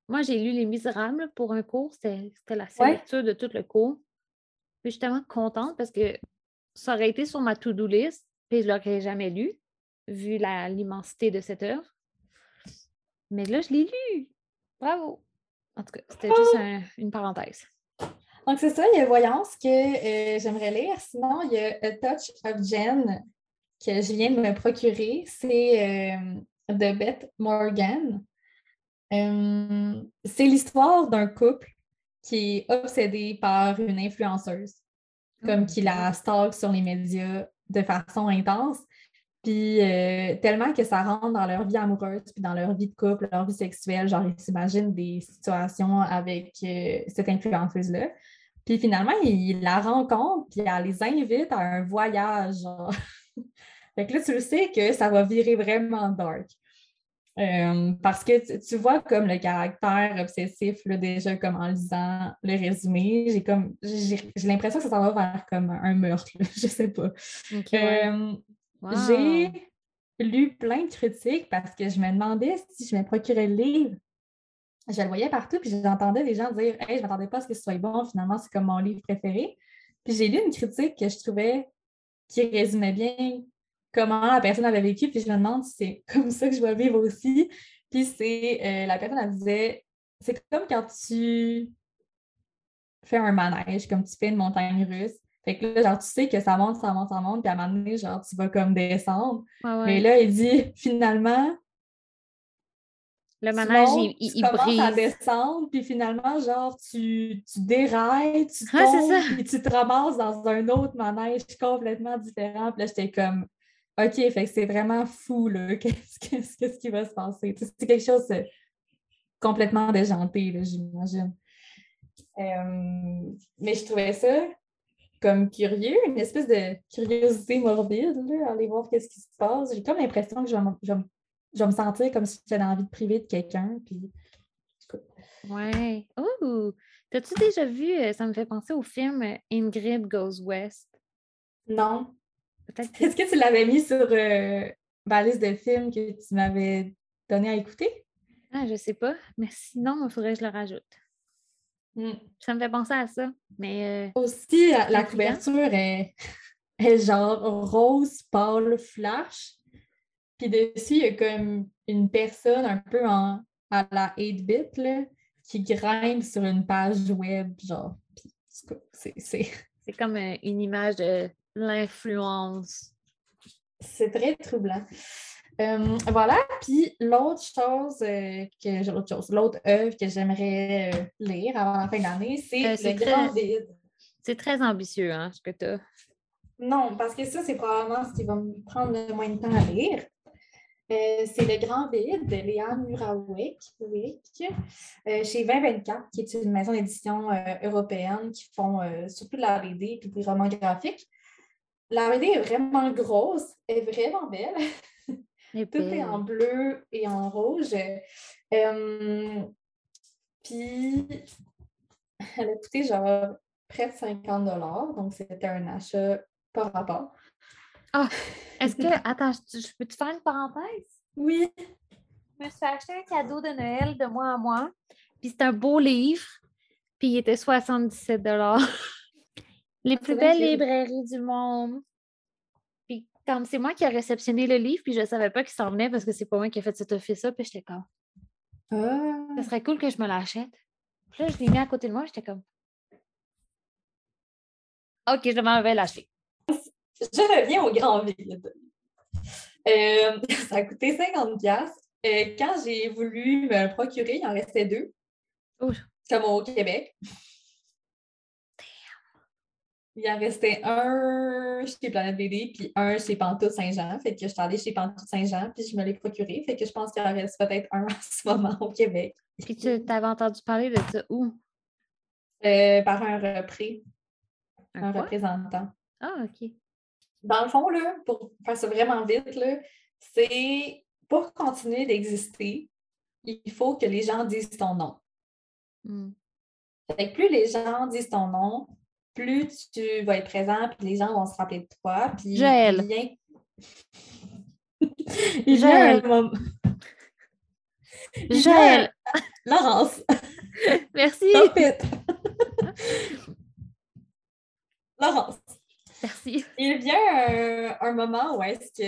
moi, j'ai lu Les Misérables pour un cours, c'était la seule lecture de tout le cours. Puis je suis tellement contente parce que ça aurait été sur ma to-do list, puis je ne l'aurais jamais lu, vu l'immensité de cette œuvre. Mais là, je l'ai lu. Bravo! En tout cas, c'était juste ah! une parenthèse. Donc, c'est ça, il y a Voyance que euh, j'aimerais lire. Sinon, il y a A Touch of Jen que je viens de me procurer. C'est euh, de Beth Morgan. Euh, c'est l'histoire d'un couple qui est obsédé par une influenceuse, comme qui la stalk sur les médias de façon intense. Puis euh, tellement que ça rentre dans leur vie amoureuse, puis dans leur vie de couple, leur vie sexuelle, genre ils s'imaginent des situations avec cette influenceuse-là. Puis finalement, ils la rencontrent, puis elle les invite à un voyage. Genre. Fait que là, tu le sais que ça va virer vraiment dark. Euh, parce que tu, vois comme le caractère obsessif, là, déjà comme en lisant le résumé, j'ai comme j'ai l'impression que ça s'en va vers comme un meurtre, je sais pas. Euh, j'ai lu plein de critiques parce que je me demandais si je me procurais le livre. Je le voyais partout, puis j'entendais des gens dire Hey, je ne m'attendais pas à ce que ce soit bon, finalement, c'est comme mon livre préféré. Puis j'ai lu une critique que je trouvais qui résumait bien comment la personne avait vécu, puis je me demande si c'est comme ça que je vais vivre aussi. Puis c'est, euh, la personne, elle disait, c'est comme quand tu fais un manège, comme tu fais une montagne russe. Fait que là, genre, tu sais que ça monte, ça monte, ça monte, puis à un moment donné, genre, tu vas comme descendre. Mais là, il dit, finalement, le manège, il, il, tu commences à descendre, puis finalement, genre, tu, tu dérailles, tu tombes, puis tu te ramasses dans un autre manège complètement différent. Puis là, j'étais comme, OK, fait que c'est vraiment fou, là. Qu'est-ce, qui va se passer? C'est quelque chose de complètement déjanté, j'imagine. Euh, mais je trouvais ça comme curieux, une espèce de curiosité morbide, là, aller voir qu'est-ce qui se passe. J'ai comme l'impression que je vais, me sentir comme si j'avais envie de priver de quelqu'un. Puis... Ouais. Oh! T'as-tu déjà vu, euh, ça me fait penser au film Ingrid Goes West? Non. Est-ce que tu l'avais mis sur euh, ma liste de films que tu m'avais donné à écouter? Ah, je sais pas, mais sinon, il faudrait que je le rajoute. Hmm. Ça me fait penser à ça. Mais euh, Aussi, la, couverture est, genre rose, pâle, flash. Puis dessus, il y a comme une personne un peu en, à la 8-bit qui grimpe sur une page web, genre. C'est comme euh, une image de l'influence. C'est très troublant. Euh, voilà, puis l'autre chose euh, que l'autre chose, l'autre œuvre que j'aimerais euh, lire avant la fin de l'année, c'est Le Grand Vide. C'est très ambitieux, hein, ce que tu as. Non, parce que ça, c'est probablement ce qui va me prendre le moins de temps à lire. c'est Le Grand Vide de Léa Murawik, chez 2024, qui est une maison d'édition européenne qui font surtout de la BD et des romans graphiques. La BD est vraiment grosse, est vraiment belle. Tout est en bleu et en rouge. Euh, puis, elle a coûté genre près de 50 donc c'était un achat par rapport. Ah, est-ce que. Attends, je peux te faire une parenthèse? Oui. Je me suis acheté un cadeau de Noël de moi à moi. Puis c'est un beau livre. Puis il était 77 Les plus belles librairies du monde. Puis comme c'est moi qui ai réceptionné le livre, puis je ne savais pas qu'il s'en venait parce que c'est pas moi qui ai fait cet office-là, puis j'étais comme. Ah. Ça serait cool que je me l'achète. Puis là, je l'ai mis à côté de moi, j'étais comme. OK, je m'en vais l'acheter. Je reviens au grand vide. Euh, ça a coûté 50 euh, Quand j'ai voulu me le procurer, il en restait deux. Comme au Québec. Il en restait un chez Planète BD, puis un chez Pantoute Saint-Jean. Fait que je suis allée chez Pantoute Saint-Jean, puis je me l'ai procuré. Fait que je pense qu'il en reste peut-être un en ce moment au Québec. Puis tu t'avais entendu parler de ça où? Euh, par un repris, Un représentant. Ah, OK. Dans le fond, là, pour faire ça vraiment vite, c'est pour continuer d'exister, il faut que les gens disent ton nom. Hmm. Fait que plus les gens disent ton nom, plus tu vas être présent, puis les gens vont se rappeler de toi. Puis Joël. il vient- il moment- Laurence. merci. Laurence. Merci. Il vient un, un moment où est-ce que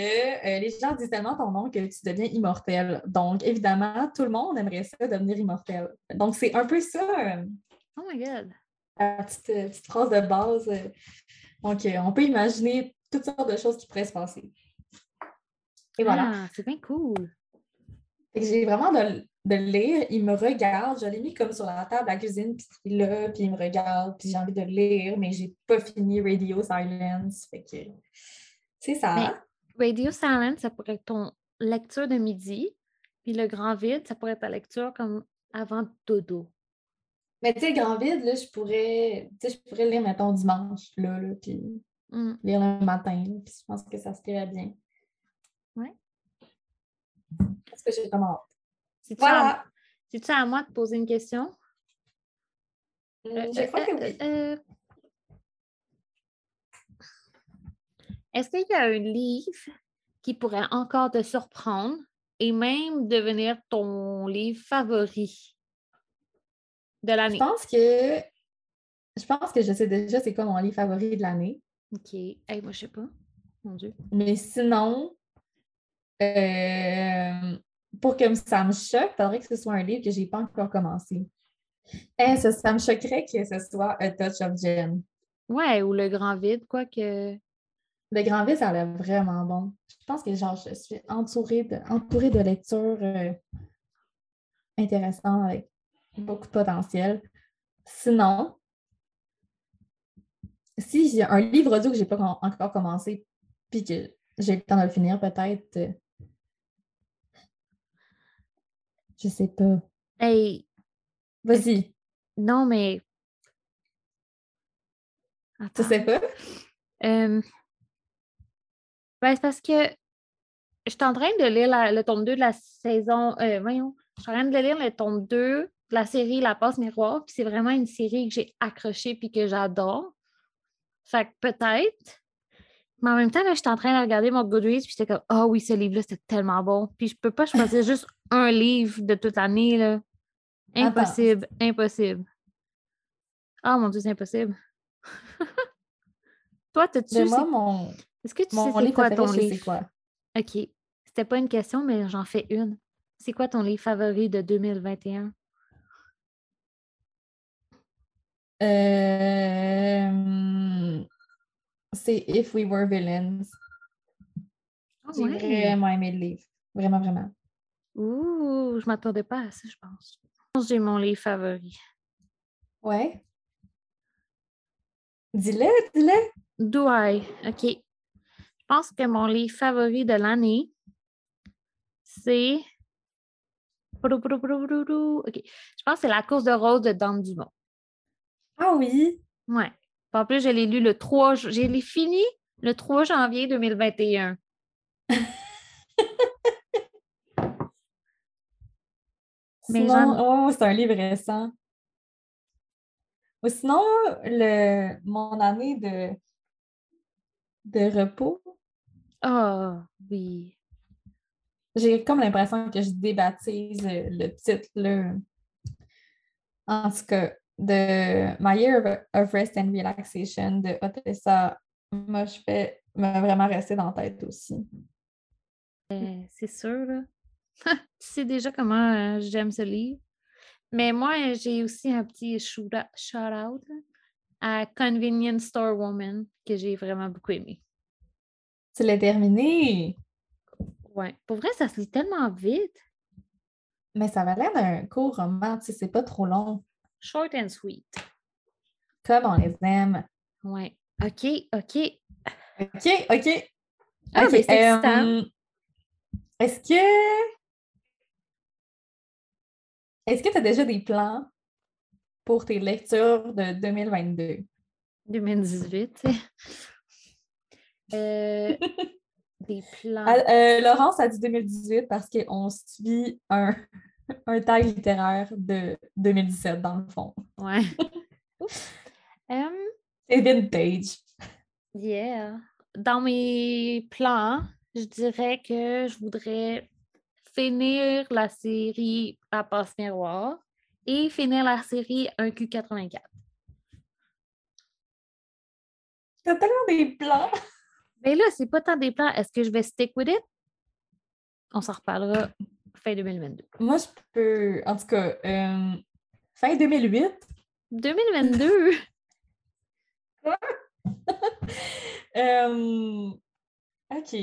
euh, les gens disent tellement ton nom que tu deviens immortel. Donc, évidemment, tout le monde aimerait ça devenir immortel. Donc, c'est un peu ça, euh, Oh my God. La petite, euh, petite phrase de base. euh. Donc, euh, on peut imaginer toutes sortes de choses qui pourraient se passer. Et voilà. Ah, c'est bien cool. J'ai vraiment de, de le lire. Il me regarde. Je l'ai mis comme sur la table à la cuisine, puis il est là, puis il me regarde, puis j'ai envie de lire, mais j'ai pas fini Radio Silence. Fait que c'est ça. Mais- Radio Silence, ça pourrait être ton lecture de midi. Puis le grand vide, ça pourrait être ta lecture comme avant dodo. Mais tu sais, grand vide, là, je pourrais, je pourrais lire, mettons, dimanche, là, là, puis Hmm. lire le matin, puis je pense que ça se lirait bien. Ouais. Parce que j'ai comme hâte? Voilà. c'est-tu à moi de poser une question? Hum, Je crois que Euh, oui. euh, Est-ce qu'il y a un livre qui pourrait encore te surprendre et même devenir ton livre favori? De Je l'année? pense que je pense que je sais déjà c'est quoi mon livre favori de l'année. OK. Hey, moi, je sais pas. Mon Dieu. Mais sinon, euh, pour que ça me choque, il faudrait que ce soit un livre que je n'ai pas encore commencé. Ça, ça me choquerait que ce soit A Touch of Jen. Ouais, ou le grand vide, quoi que. Le Grand Vide, ça a l'air vraiment bon. Je pense que genre, je suis entourée de, entourée de lectures euh, intéressantes avec beaucoup de potentiel. Sinon, si j'ai un livre audio que je n'ai pas encore commencé, puis que j'ai le temps de le finir, peut-être. euh, je sais pas. Hey, Vas-y, non, mais. tu Attends. sais pas? Euh, ben, c'est parce que je suis en train de lire la- le tome 2 de la saison. euh, voyons, je suis en train de lire le tome 2 de la série La Passe Miroir. Puis c'est vraiment une série que j'ai accrochée puis que j'adore. Fait que peut-être. Mais en même temps, là, je suis en train de regarder mon Goodreads puis j'étais comme Ah oui, ce livre-là, c'était tellement bon. Puis je peux pas choisir juste un livre de toute l'année. là. Attends. Impossible, impossible. Ah mon Dieu, c'est impossible. Toi, t'as-tu. De moi, c'est- mon, Est-ce que tu sais c'est quoi ton sais livre? quoi? OK. C'était pas une question, mais j'en fais une. C'est quoi ton livre favori de 2021? Euh, c'est If We Were Villains. Ah J'ai ouais? vraiment aimé le livre. Vraiment, vraiment. Ouh, je m'attendais pas à ça, je pense. Je pense que j'ai mon livre favori. Ouais. Dis-le, dis-le. Do I? OK. Je pense que mon livre favori de l'année, c'est. OK. Je pense que c'est La course de rose de Dan Dumont. Ah oui? Puis En plus, je l'ai lu le 3 jan- Je l'ai fini le 3 janvier 2021. Mais Sinon, oh, c'est un livre récent. Ou sinon, le, mon année de, de repos, Ah, oui. j'ai comme l'impression que je débaptise le, le titre. là. En tout cas, de My Year of, Rest and Relaxation de Otessa, moi, je fais m'a vraiment resté dans la tête aussi. Euh, c'est sûr, là. tu sais déjà comment euh, j'aime ce livre. Mais moi, j'ai aussi un petit shout-out à Convenience Store Woman que j'ai vraiment beaucoup aimé. Tu l'as terminé, Ouais. Pour vrai, ça se lit tellement vite. mais ça va l'air d'un court roman, tu sais, c'est pas trop long. Short and sweet. Comme on les aime. Ouais. OK, OK. OK, OK. Ah, OK, c'est euh, Est-ce que. Est-ce que tu as déjà des plans pour tes lectures de 2022? 2018, tu sais. Euh, des plans. Ah, euh, Laurence a dit 2018 parce qu'on suit un, un tag littéraire de 2017, dans le fond. Ouais. Hum, C'est vintage. yeah. Dans mes plans, je dirais que je voudrais finir la série La passe miroir et finir la série 1Q84. T'as tellement des plans. Mais là, c'est pas tant des plans. Est-ce que je vais stick with it? On s'en reparlera fin 2022. Moi, je peux. En tout cas, euh, fin 2008. 2022? Euh, OK.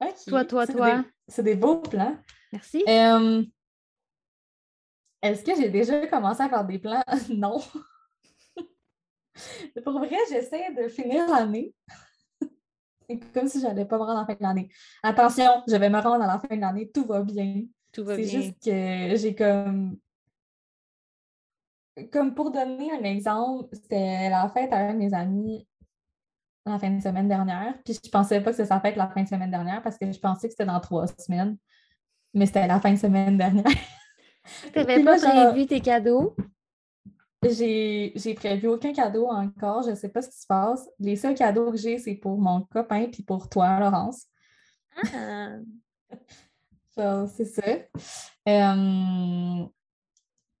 OK. Toi, toi, toi. C'est des beaux plans. Merci. Euh, Est-ce que j'ai déjà commencé à faire des plans? non. Pour vrai, j'essaie de finir l'année. C'est comme si je n'allais pas me rendre à la fin de l'année. Attention, je vais me rendre à la fin de l'année, tout va bien. Tout va C'est bien. juste que j'ai comme. Comme pour donner un exemple, c'était la fête à un de mes amis la fin de semaine dernière. Puis je pensais pas que c'était sa fête la fin de semaine dernière parce que je pensais que c'était dans trois semaines. Mais c'était la fin de semaine dernière. Tu n'avais pas prévu tes cadeaux? J'ai prévu aucun cadeau encore. Je ne sais pas ce qui se passe. Les seuls cadeaux que j'ai, c'est pour mon copain puis pour toi, Laurence. Ah, c'est ça. Euh,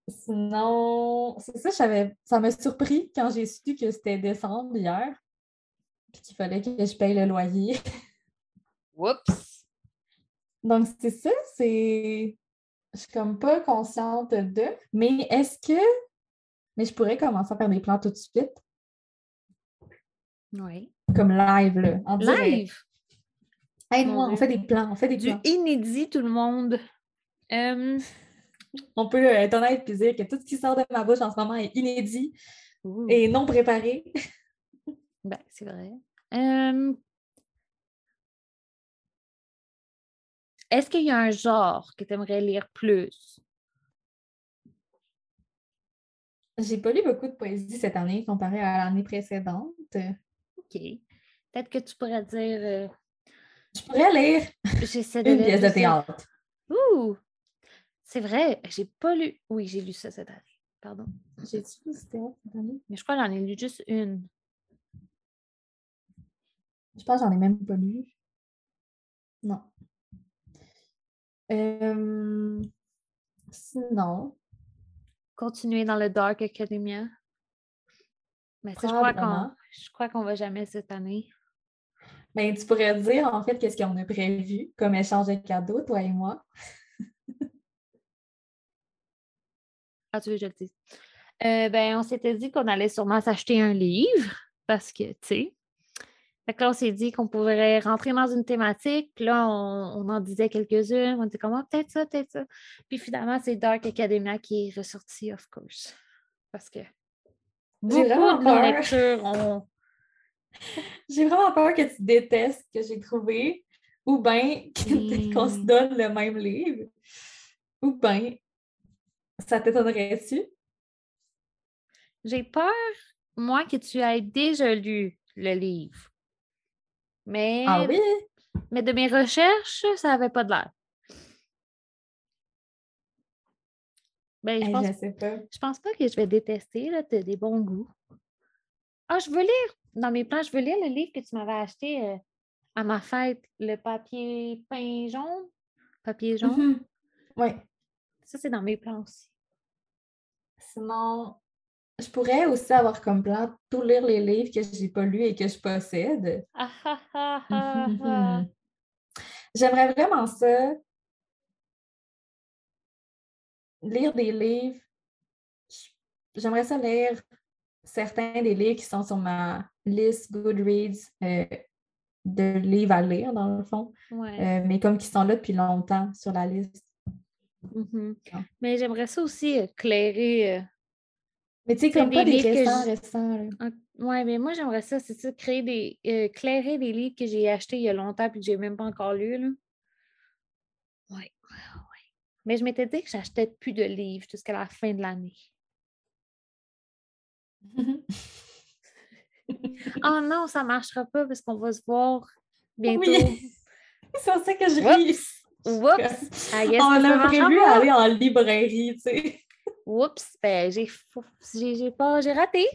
sinon, c'est ça, ça m'a surpris quand j'ai su que c'était décembre hier, puis qu'il fallait que je paye le loyer. Whoops! Donc, c'est ça, c'est. Je suis comme pas consciente de. Mais est-ce que. Mais je pourrais commencer à faire des plans tout de suite, Oui. comme live, là. en. Live! Aide-moi, on fait des plans, on fait des Du plans. inédit, tout le monde. Euh, On peut euh, être honnête et dire que tout ce qui sort de ma bouche en ce moment est inédit ouh, et non préparé. ben, c'est vrai. Euh, Est-ce qu'il y a un genre que tu aimerais lire plus? J'ai pas lu beaucoup de poésie cette année comparé à l'année précédente. OK. Peut-être que tu pourrais dire. euh, Je pourrais lire J'essaie de une pièce de théâtre. Ouh! C'est vrai, j'ai pas lu. Oui, j'ai lu ça cette année. Pardon. J'ai-tu lu ce théâtre cette année? Mais je crois que j'en ai lu juste une. Je pense que j'en ai même pas lu. Non. Euh, Sinon, Continuer dans le Dark Academia? Mais ça, je crois qu'on je crois qu'on va jamais cette année. ben, tu pourrais dire en fait qu'est-ce qu'on a prévu comme échange de cadeaux, toi et moi? Ah, tu veux que je le dise? Euh, ben, on s'était dit qu'on allait sûrement s'acheter un livre parce que, tu sais. Fait que là, on s'est dit qu'on pourrait rentrer dans une thématique. Puis là, on, on en disait quelques-unes. On était comme, Ah, peut-être ça, peut-être ça. Puis finalement, c'est Dark Academia qui est ressorti, of course. Parce que beaucoup vraiment de peur. lectures ont. J'ai vraiment peur que tu détestes ce que j'ai trouvé, ou bien qu'on se donne le même livre, ou bien ça t'étonnerait-tu? J'ai peur, moi, que tu aies déjà lu le livre. Mais, Ah oui? mais de mes recherches, ça n'avait pas de l'air. Ben, je Hey, pense je sais pas. Je pense pas que je vais détester, tu as des bons goûts. Ah, je veux lire, dans mes plans, je veux lire le livre que tu m'avais acheté euh, à ma fête, le papier peint jaune. Papier jaune. Mhm. Oui. Ça, c'est dans mes plans aussi. Sinon, je pourrais aussi avoir comme plan tout lire les livres que j'ai pas lus et que je possède. Ah, ah, ah. J'aimerais vraiment ça. Lire des livres. J'aimerais ça lire certains des livres qui sont sur ma liste Goodreads euh, de livres à lire, dans le fond, Ouais. euh, mais comme qui sont là depuis longtemps sur la liste. Mhm. Ah. Mais j'aimerais ça aussi euh, clairer. euh, Mais tu sais, comme pas des des livres que récents, j- récents. là. un- Ouais, mais moi, j'aimerais ça, c'est ça, créer des. euh, clairer des livres que j'ai achetés il y a longtemps et que j'ai même pas encore lus, là. Ouais, ouais. Mais je m'étais dit que j'achetais plus de livres jusqu'à la fin de l'année. Oh non, ça marchera pas parce qu'on va se voir bientôt. Oui. C'est ça que je Oups. ris. Oups! On a prévu pas. aller en librairie, tu sais. Oups! Ben, j'ai pas... J'ai raté.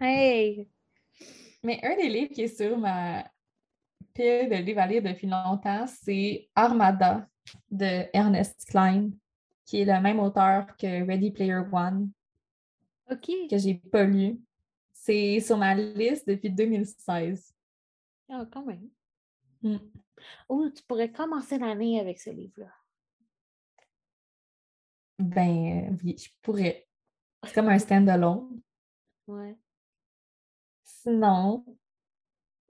Hey! Mais un des livres qui est sur ma pile de livres à lire depuis longtemps, c'est Armada de Ernest Klein, qui est le même auteur que Ready Player One, OK. que j'ai pas lu. C'est sur ma liste depuis 2016. Ah, quand même. Mm. Oh, tu pourrais commencer l'année avec ce livre-là. Ben oui, je pourrais. C'est comme un stand-alone. Ouais. Sinon,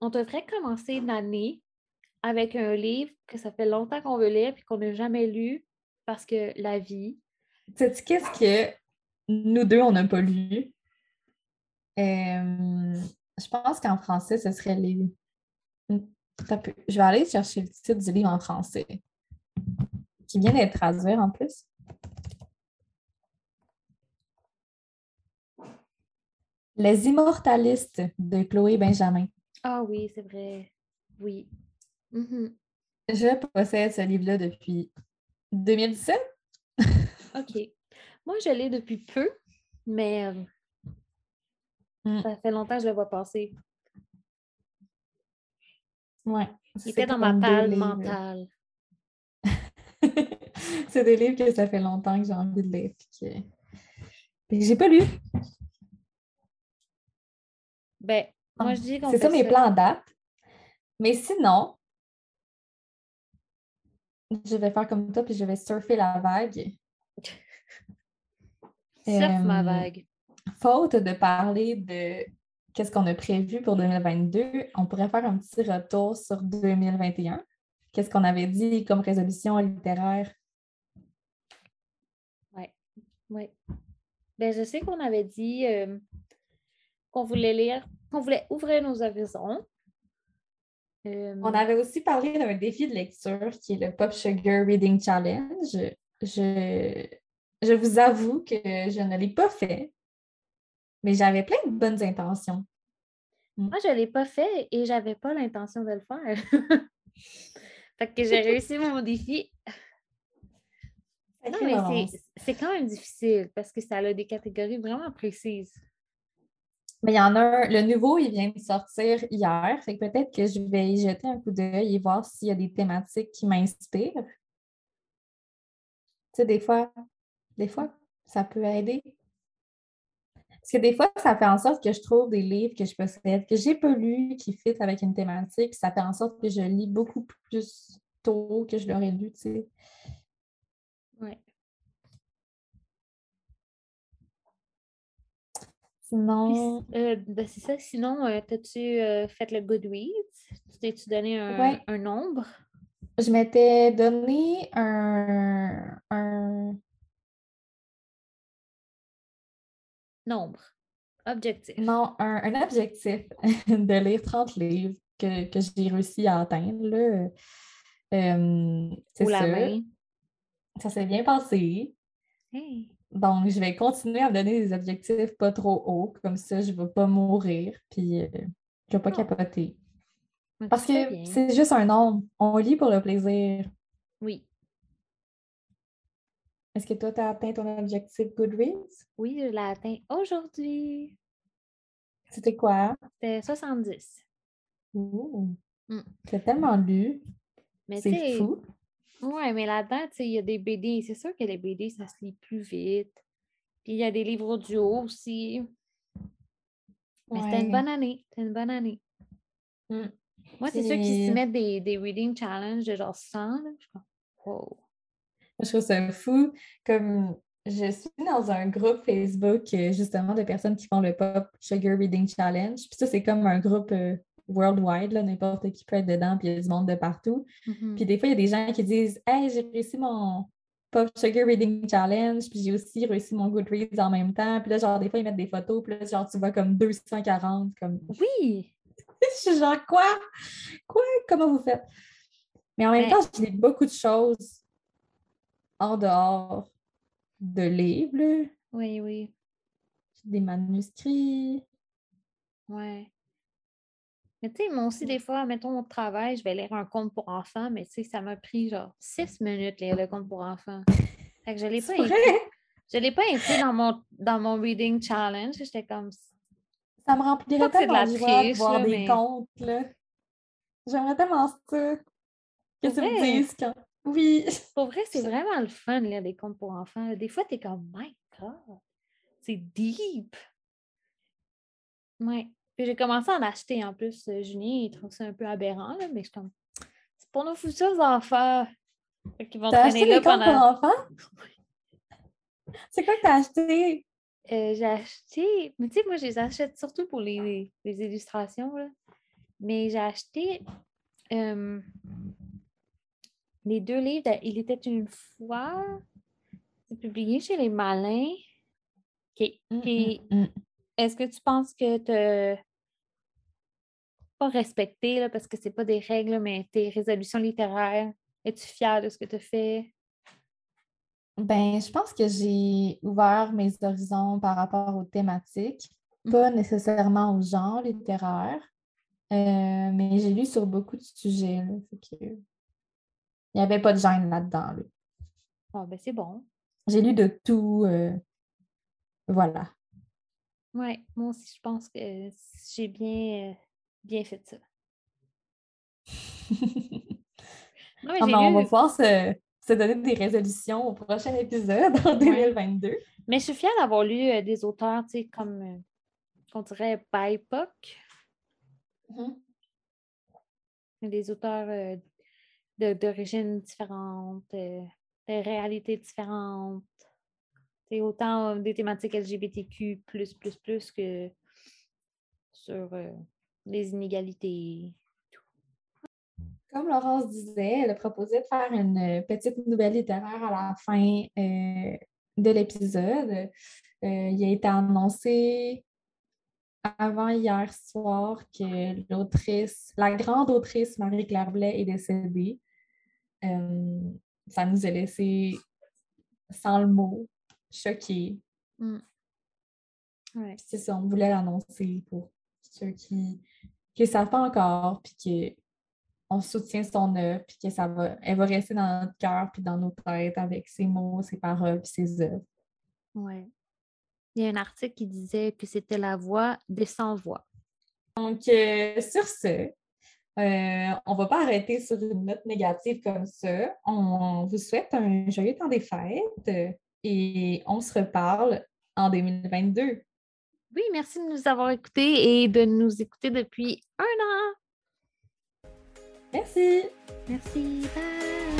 On devrait commencer l'année avec un livre que ça fait longtemps qu'on veut lire et qu'on n'a jamais lu parce que la vie. sais-tu qu'est-ce que nous deux, on n'a pas lu? Euh, je pense qu'en français, ce serait les. Je vais aller chercher le titre du livre en français, qui vient d'être traduit en plus. Les Immortalistes de Chloé Benjamin. Ah oui, c'est vrai. Oui. Mhm. Je possède ce livre-là depuis 2017. OK. Moi, je l'ai depuis peu, mais euh, Mm. ça fait longtemps que je le vois passer. Ouais. Il était dans ma livres. mentale. c'est des livres que ça fait longtemps que j'ai envie de lire. que j'ai pas lu. Ben, moi, Ah, je dis qu'on C'est ça mes plans en date. Mais sinon, je vais faire comme toi, puis je vais surfer la vague. Surf ma Euh, vague. Faute de parler de qu'est-ce qu'on a prévu pour 2022, on pourrait faire un petit retour sur 2021. Qu'est-ce qu'on avait dit comme résolution littéraire? Oui. Ben, je sais qu'on avait dit euh, qu'on voulait lire, qu'on voulait ouvrir nos horizons. Euh, On avait aussi parlé d'un défi de lecture qui est le Pop Sugar Reading Challenge. Je, je vous avoue que je ne l'ai pas fait, mais j'avais plein de bonnes intentions. Moi, je ne l'ai pas fait et j'avais pas l'intention de le faire. fait que j'ai réussi mon défi. Non, mais c'est quand même difficile parce que ça a des catégories vraiment précises. Mais il y en a un, le nouveau, il vient de sortir hier, fait que peut-être que je vais y jeter un coup d'œil et voir s'il y a des thématiques qui m'inspirent. Tu sais, des fois, des fois, ça peut aider. Parce que des fois, ça fait en sorte que je trouve des livres que je possède, que j'ai pas lus, qui fit avec une thématique, ça fait en sorte que je lis beaucoup plus tôt que je l'aurais lu, tu sais. Ouais. Sinon, euh, ben, c'est ça. Sinon, euh, t'as-tu euh, fait le Goodreads? Tu t'es-tu donné un, Ouais. un nombre? je m'étais donné un, un Nombre. Objectif. Non, un, un objectif de lire 30 livres que, que j'ai réussi à atteindre. Là. C'est ça. main. Ça s'est bien passé. Hey. Donc, je vais continuer à me donner des objectifs pas trop hauts, comme ça, je ne vais pas mourir, puis euh, je ne vais pas Non. capoter. Parce que c'est juste un nombre. On lit pour le plaisir. Oui. Est-ce que toi, tu as atteint ton objectif Goodreads? Oui, je l'ai atteint aujourd'hui. C'était quoi? C'était 70. Ouh! Mm. Tellement lu. Mais C'est fou. Ouais, mais là-dedans, il y a des BD. C'est sûr que les BD, ça se lit plus vite. Puis il y a des livres audio aussi. Mais c'était une bonne année. C'était une bonne année. Mm. Moi, c'est ceux qui se mettent des, des reading challenge de genre 100. Là. Je wow. Je trouve ça fou. Comme je suis dans un groupe Facebook, euh, justement, de personnes qui font le Pop Sugar Reading Challenge. Puis ça, c'est comme un groupe euh, worldwide, là, n'importe qui peut être dedans, puis il y a du monde de partout. Mhm. Puis des fois, il y a des gens qui disent Hey, j'ai réussi mon, Pop Sugar Reading Challenge, puis j'ai aussi réussi mon Goodreads en même temps. Puis là, genre, des fois, ils mettent des photos, puis là, genre, tu vois comme 240, comme... Oui! je suis genre, quoi? Quoi? Comment vous faites? Mais en même Ouais. temps, je lis beaucoup de choses en dehors de livres. Oui, oui. des manuscrits. Ouais. Mais tu sais, moi aussi, des fois, mettons au travail, je vais lire un conte pour enfants, mais tu sais, ça m'a pris genre six minutes lire le conte pour enfants. Fait que je l'ai pas inclus. Je l'ai pas inclus dans mon, dans mon reading challenge. J'étais comme Ça me remplirait Pas que c'est de la tellement de de triche, voir là, des mais- contes, là. J'aimerais tellement ça. Que tu me dises quand... Oui. Pour vrai, c'est vraiment le fun de lire des contes pour enfants. Des fois, t'es comme My God, c'est deep. Ouais. Puis j'ai commencé à en acheter en plus. Euh, Julien, il trouve ça un peu aberrant, là, mais je suis comme c'est pour nos futurs enfants. Qu'ils vont traîner là pendant. enfants? C'est quoi que t'as acheté? Euh, j'ai acheté, mais tu sais, moi, je les achète surtout pour les, les illustrations, là. Mais j'ai acheté euh, les deux livres de Il était une fois. C'est publié chez Les Malins. OK. Puis, Mm, mm. est-ce que tu penses que tu pas respecté, là, parce que c'est pas des règles, mais tes résolutions littéraires, es-tu fière de ce que tu fais? Ben, je pense que j'ai ouvert mes horizons par rapport aux thématiques, pas nécessairement au genre littéraire, euh, mais j'ai lu sur beaucoup de sujets. là, fait que Il n'y avait pas de gêne là-dedans. là. Bon, ben c'est bon. J'ai lu de tout. euh, Voilà. Ouais, moi aussi, je pense que j'ai bien, euh, bien fait ça. Non, mais Ah, on va pouvoir se, se donner des résolutions au prochain épisode en 2022. Mais je suis fière d'avoir lu euh, des auteurs, tu sais, comme, euh, qu'on dirait BIPOC, des auteurs euh, d'origines différentes, euh, de réalités différentes. C'est autant des thématiques LGBTQ plus, plus, plus que sur les inégalités. Comme Laurence disait, elle a proposé de faire une euh, petite nouvelle littéraire à la fin euh, de l'épisode. Euh, il a été annoncé avant hier soir que l'autrice, la grande autrice Marie-Claire Blais est décédée. Euh, ça nous a laissé sans le mot, choqués. Ouais. Puis C'est ça, on voulait l'annoncer pour ceux qui ne savent pas encore, puis qu'on soutient son œuvre, puis que ça va, elle va rester dans notre cœur, puis dans nos têtes avec ses mots, ses paroles, puis ses œuvres. Ouais. Il y a un article qui disait que c'était la voix des sans-voix. Donc, euh, sur ce, euh, on ne va pas arrêter sur une note négative comme ça. On vous souhaite un joyeux temps des fêtes euh, et on se reparle en 2022. Oui, merci de nous avoir écoutés et de nous écouter depuis un an. Merci! Merci. Bye.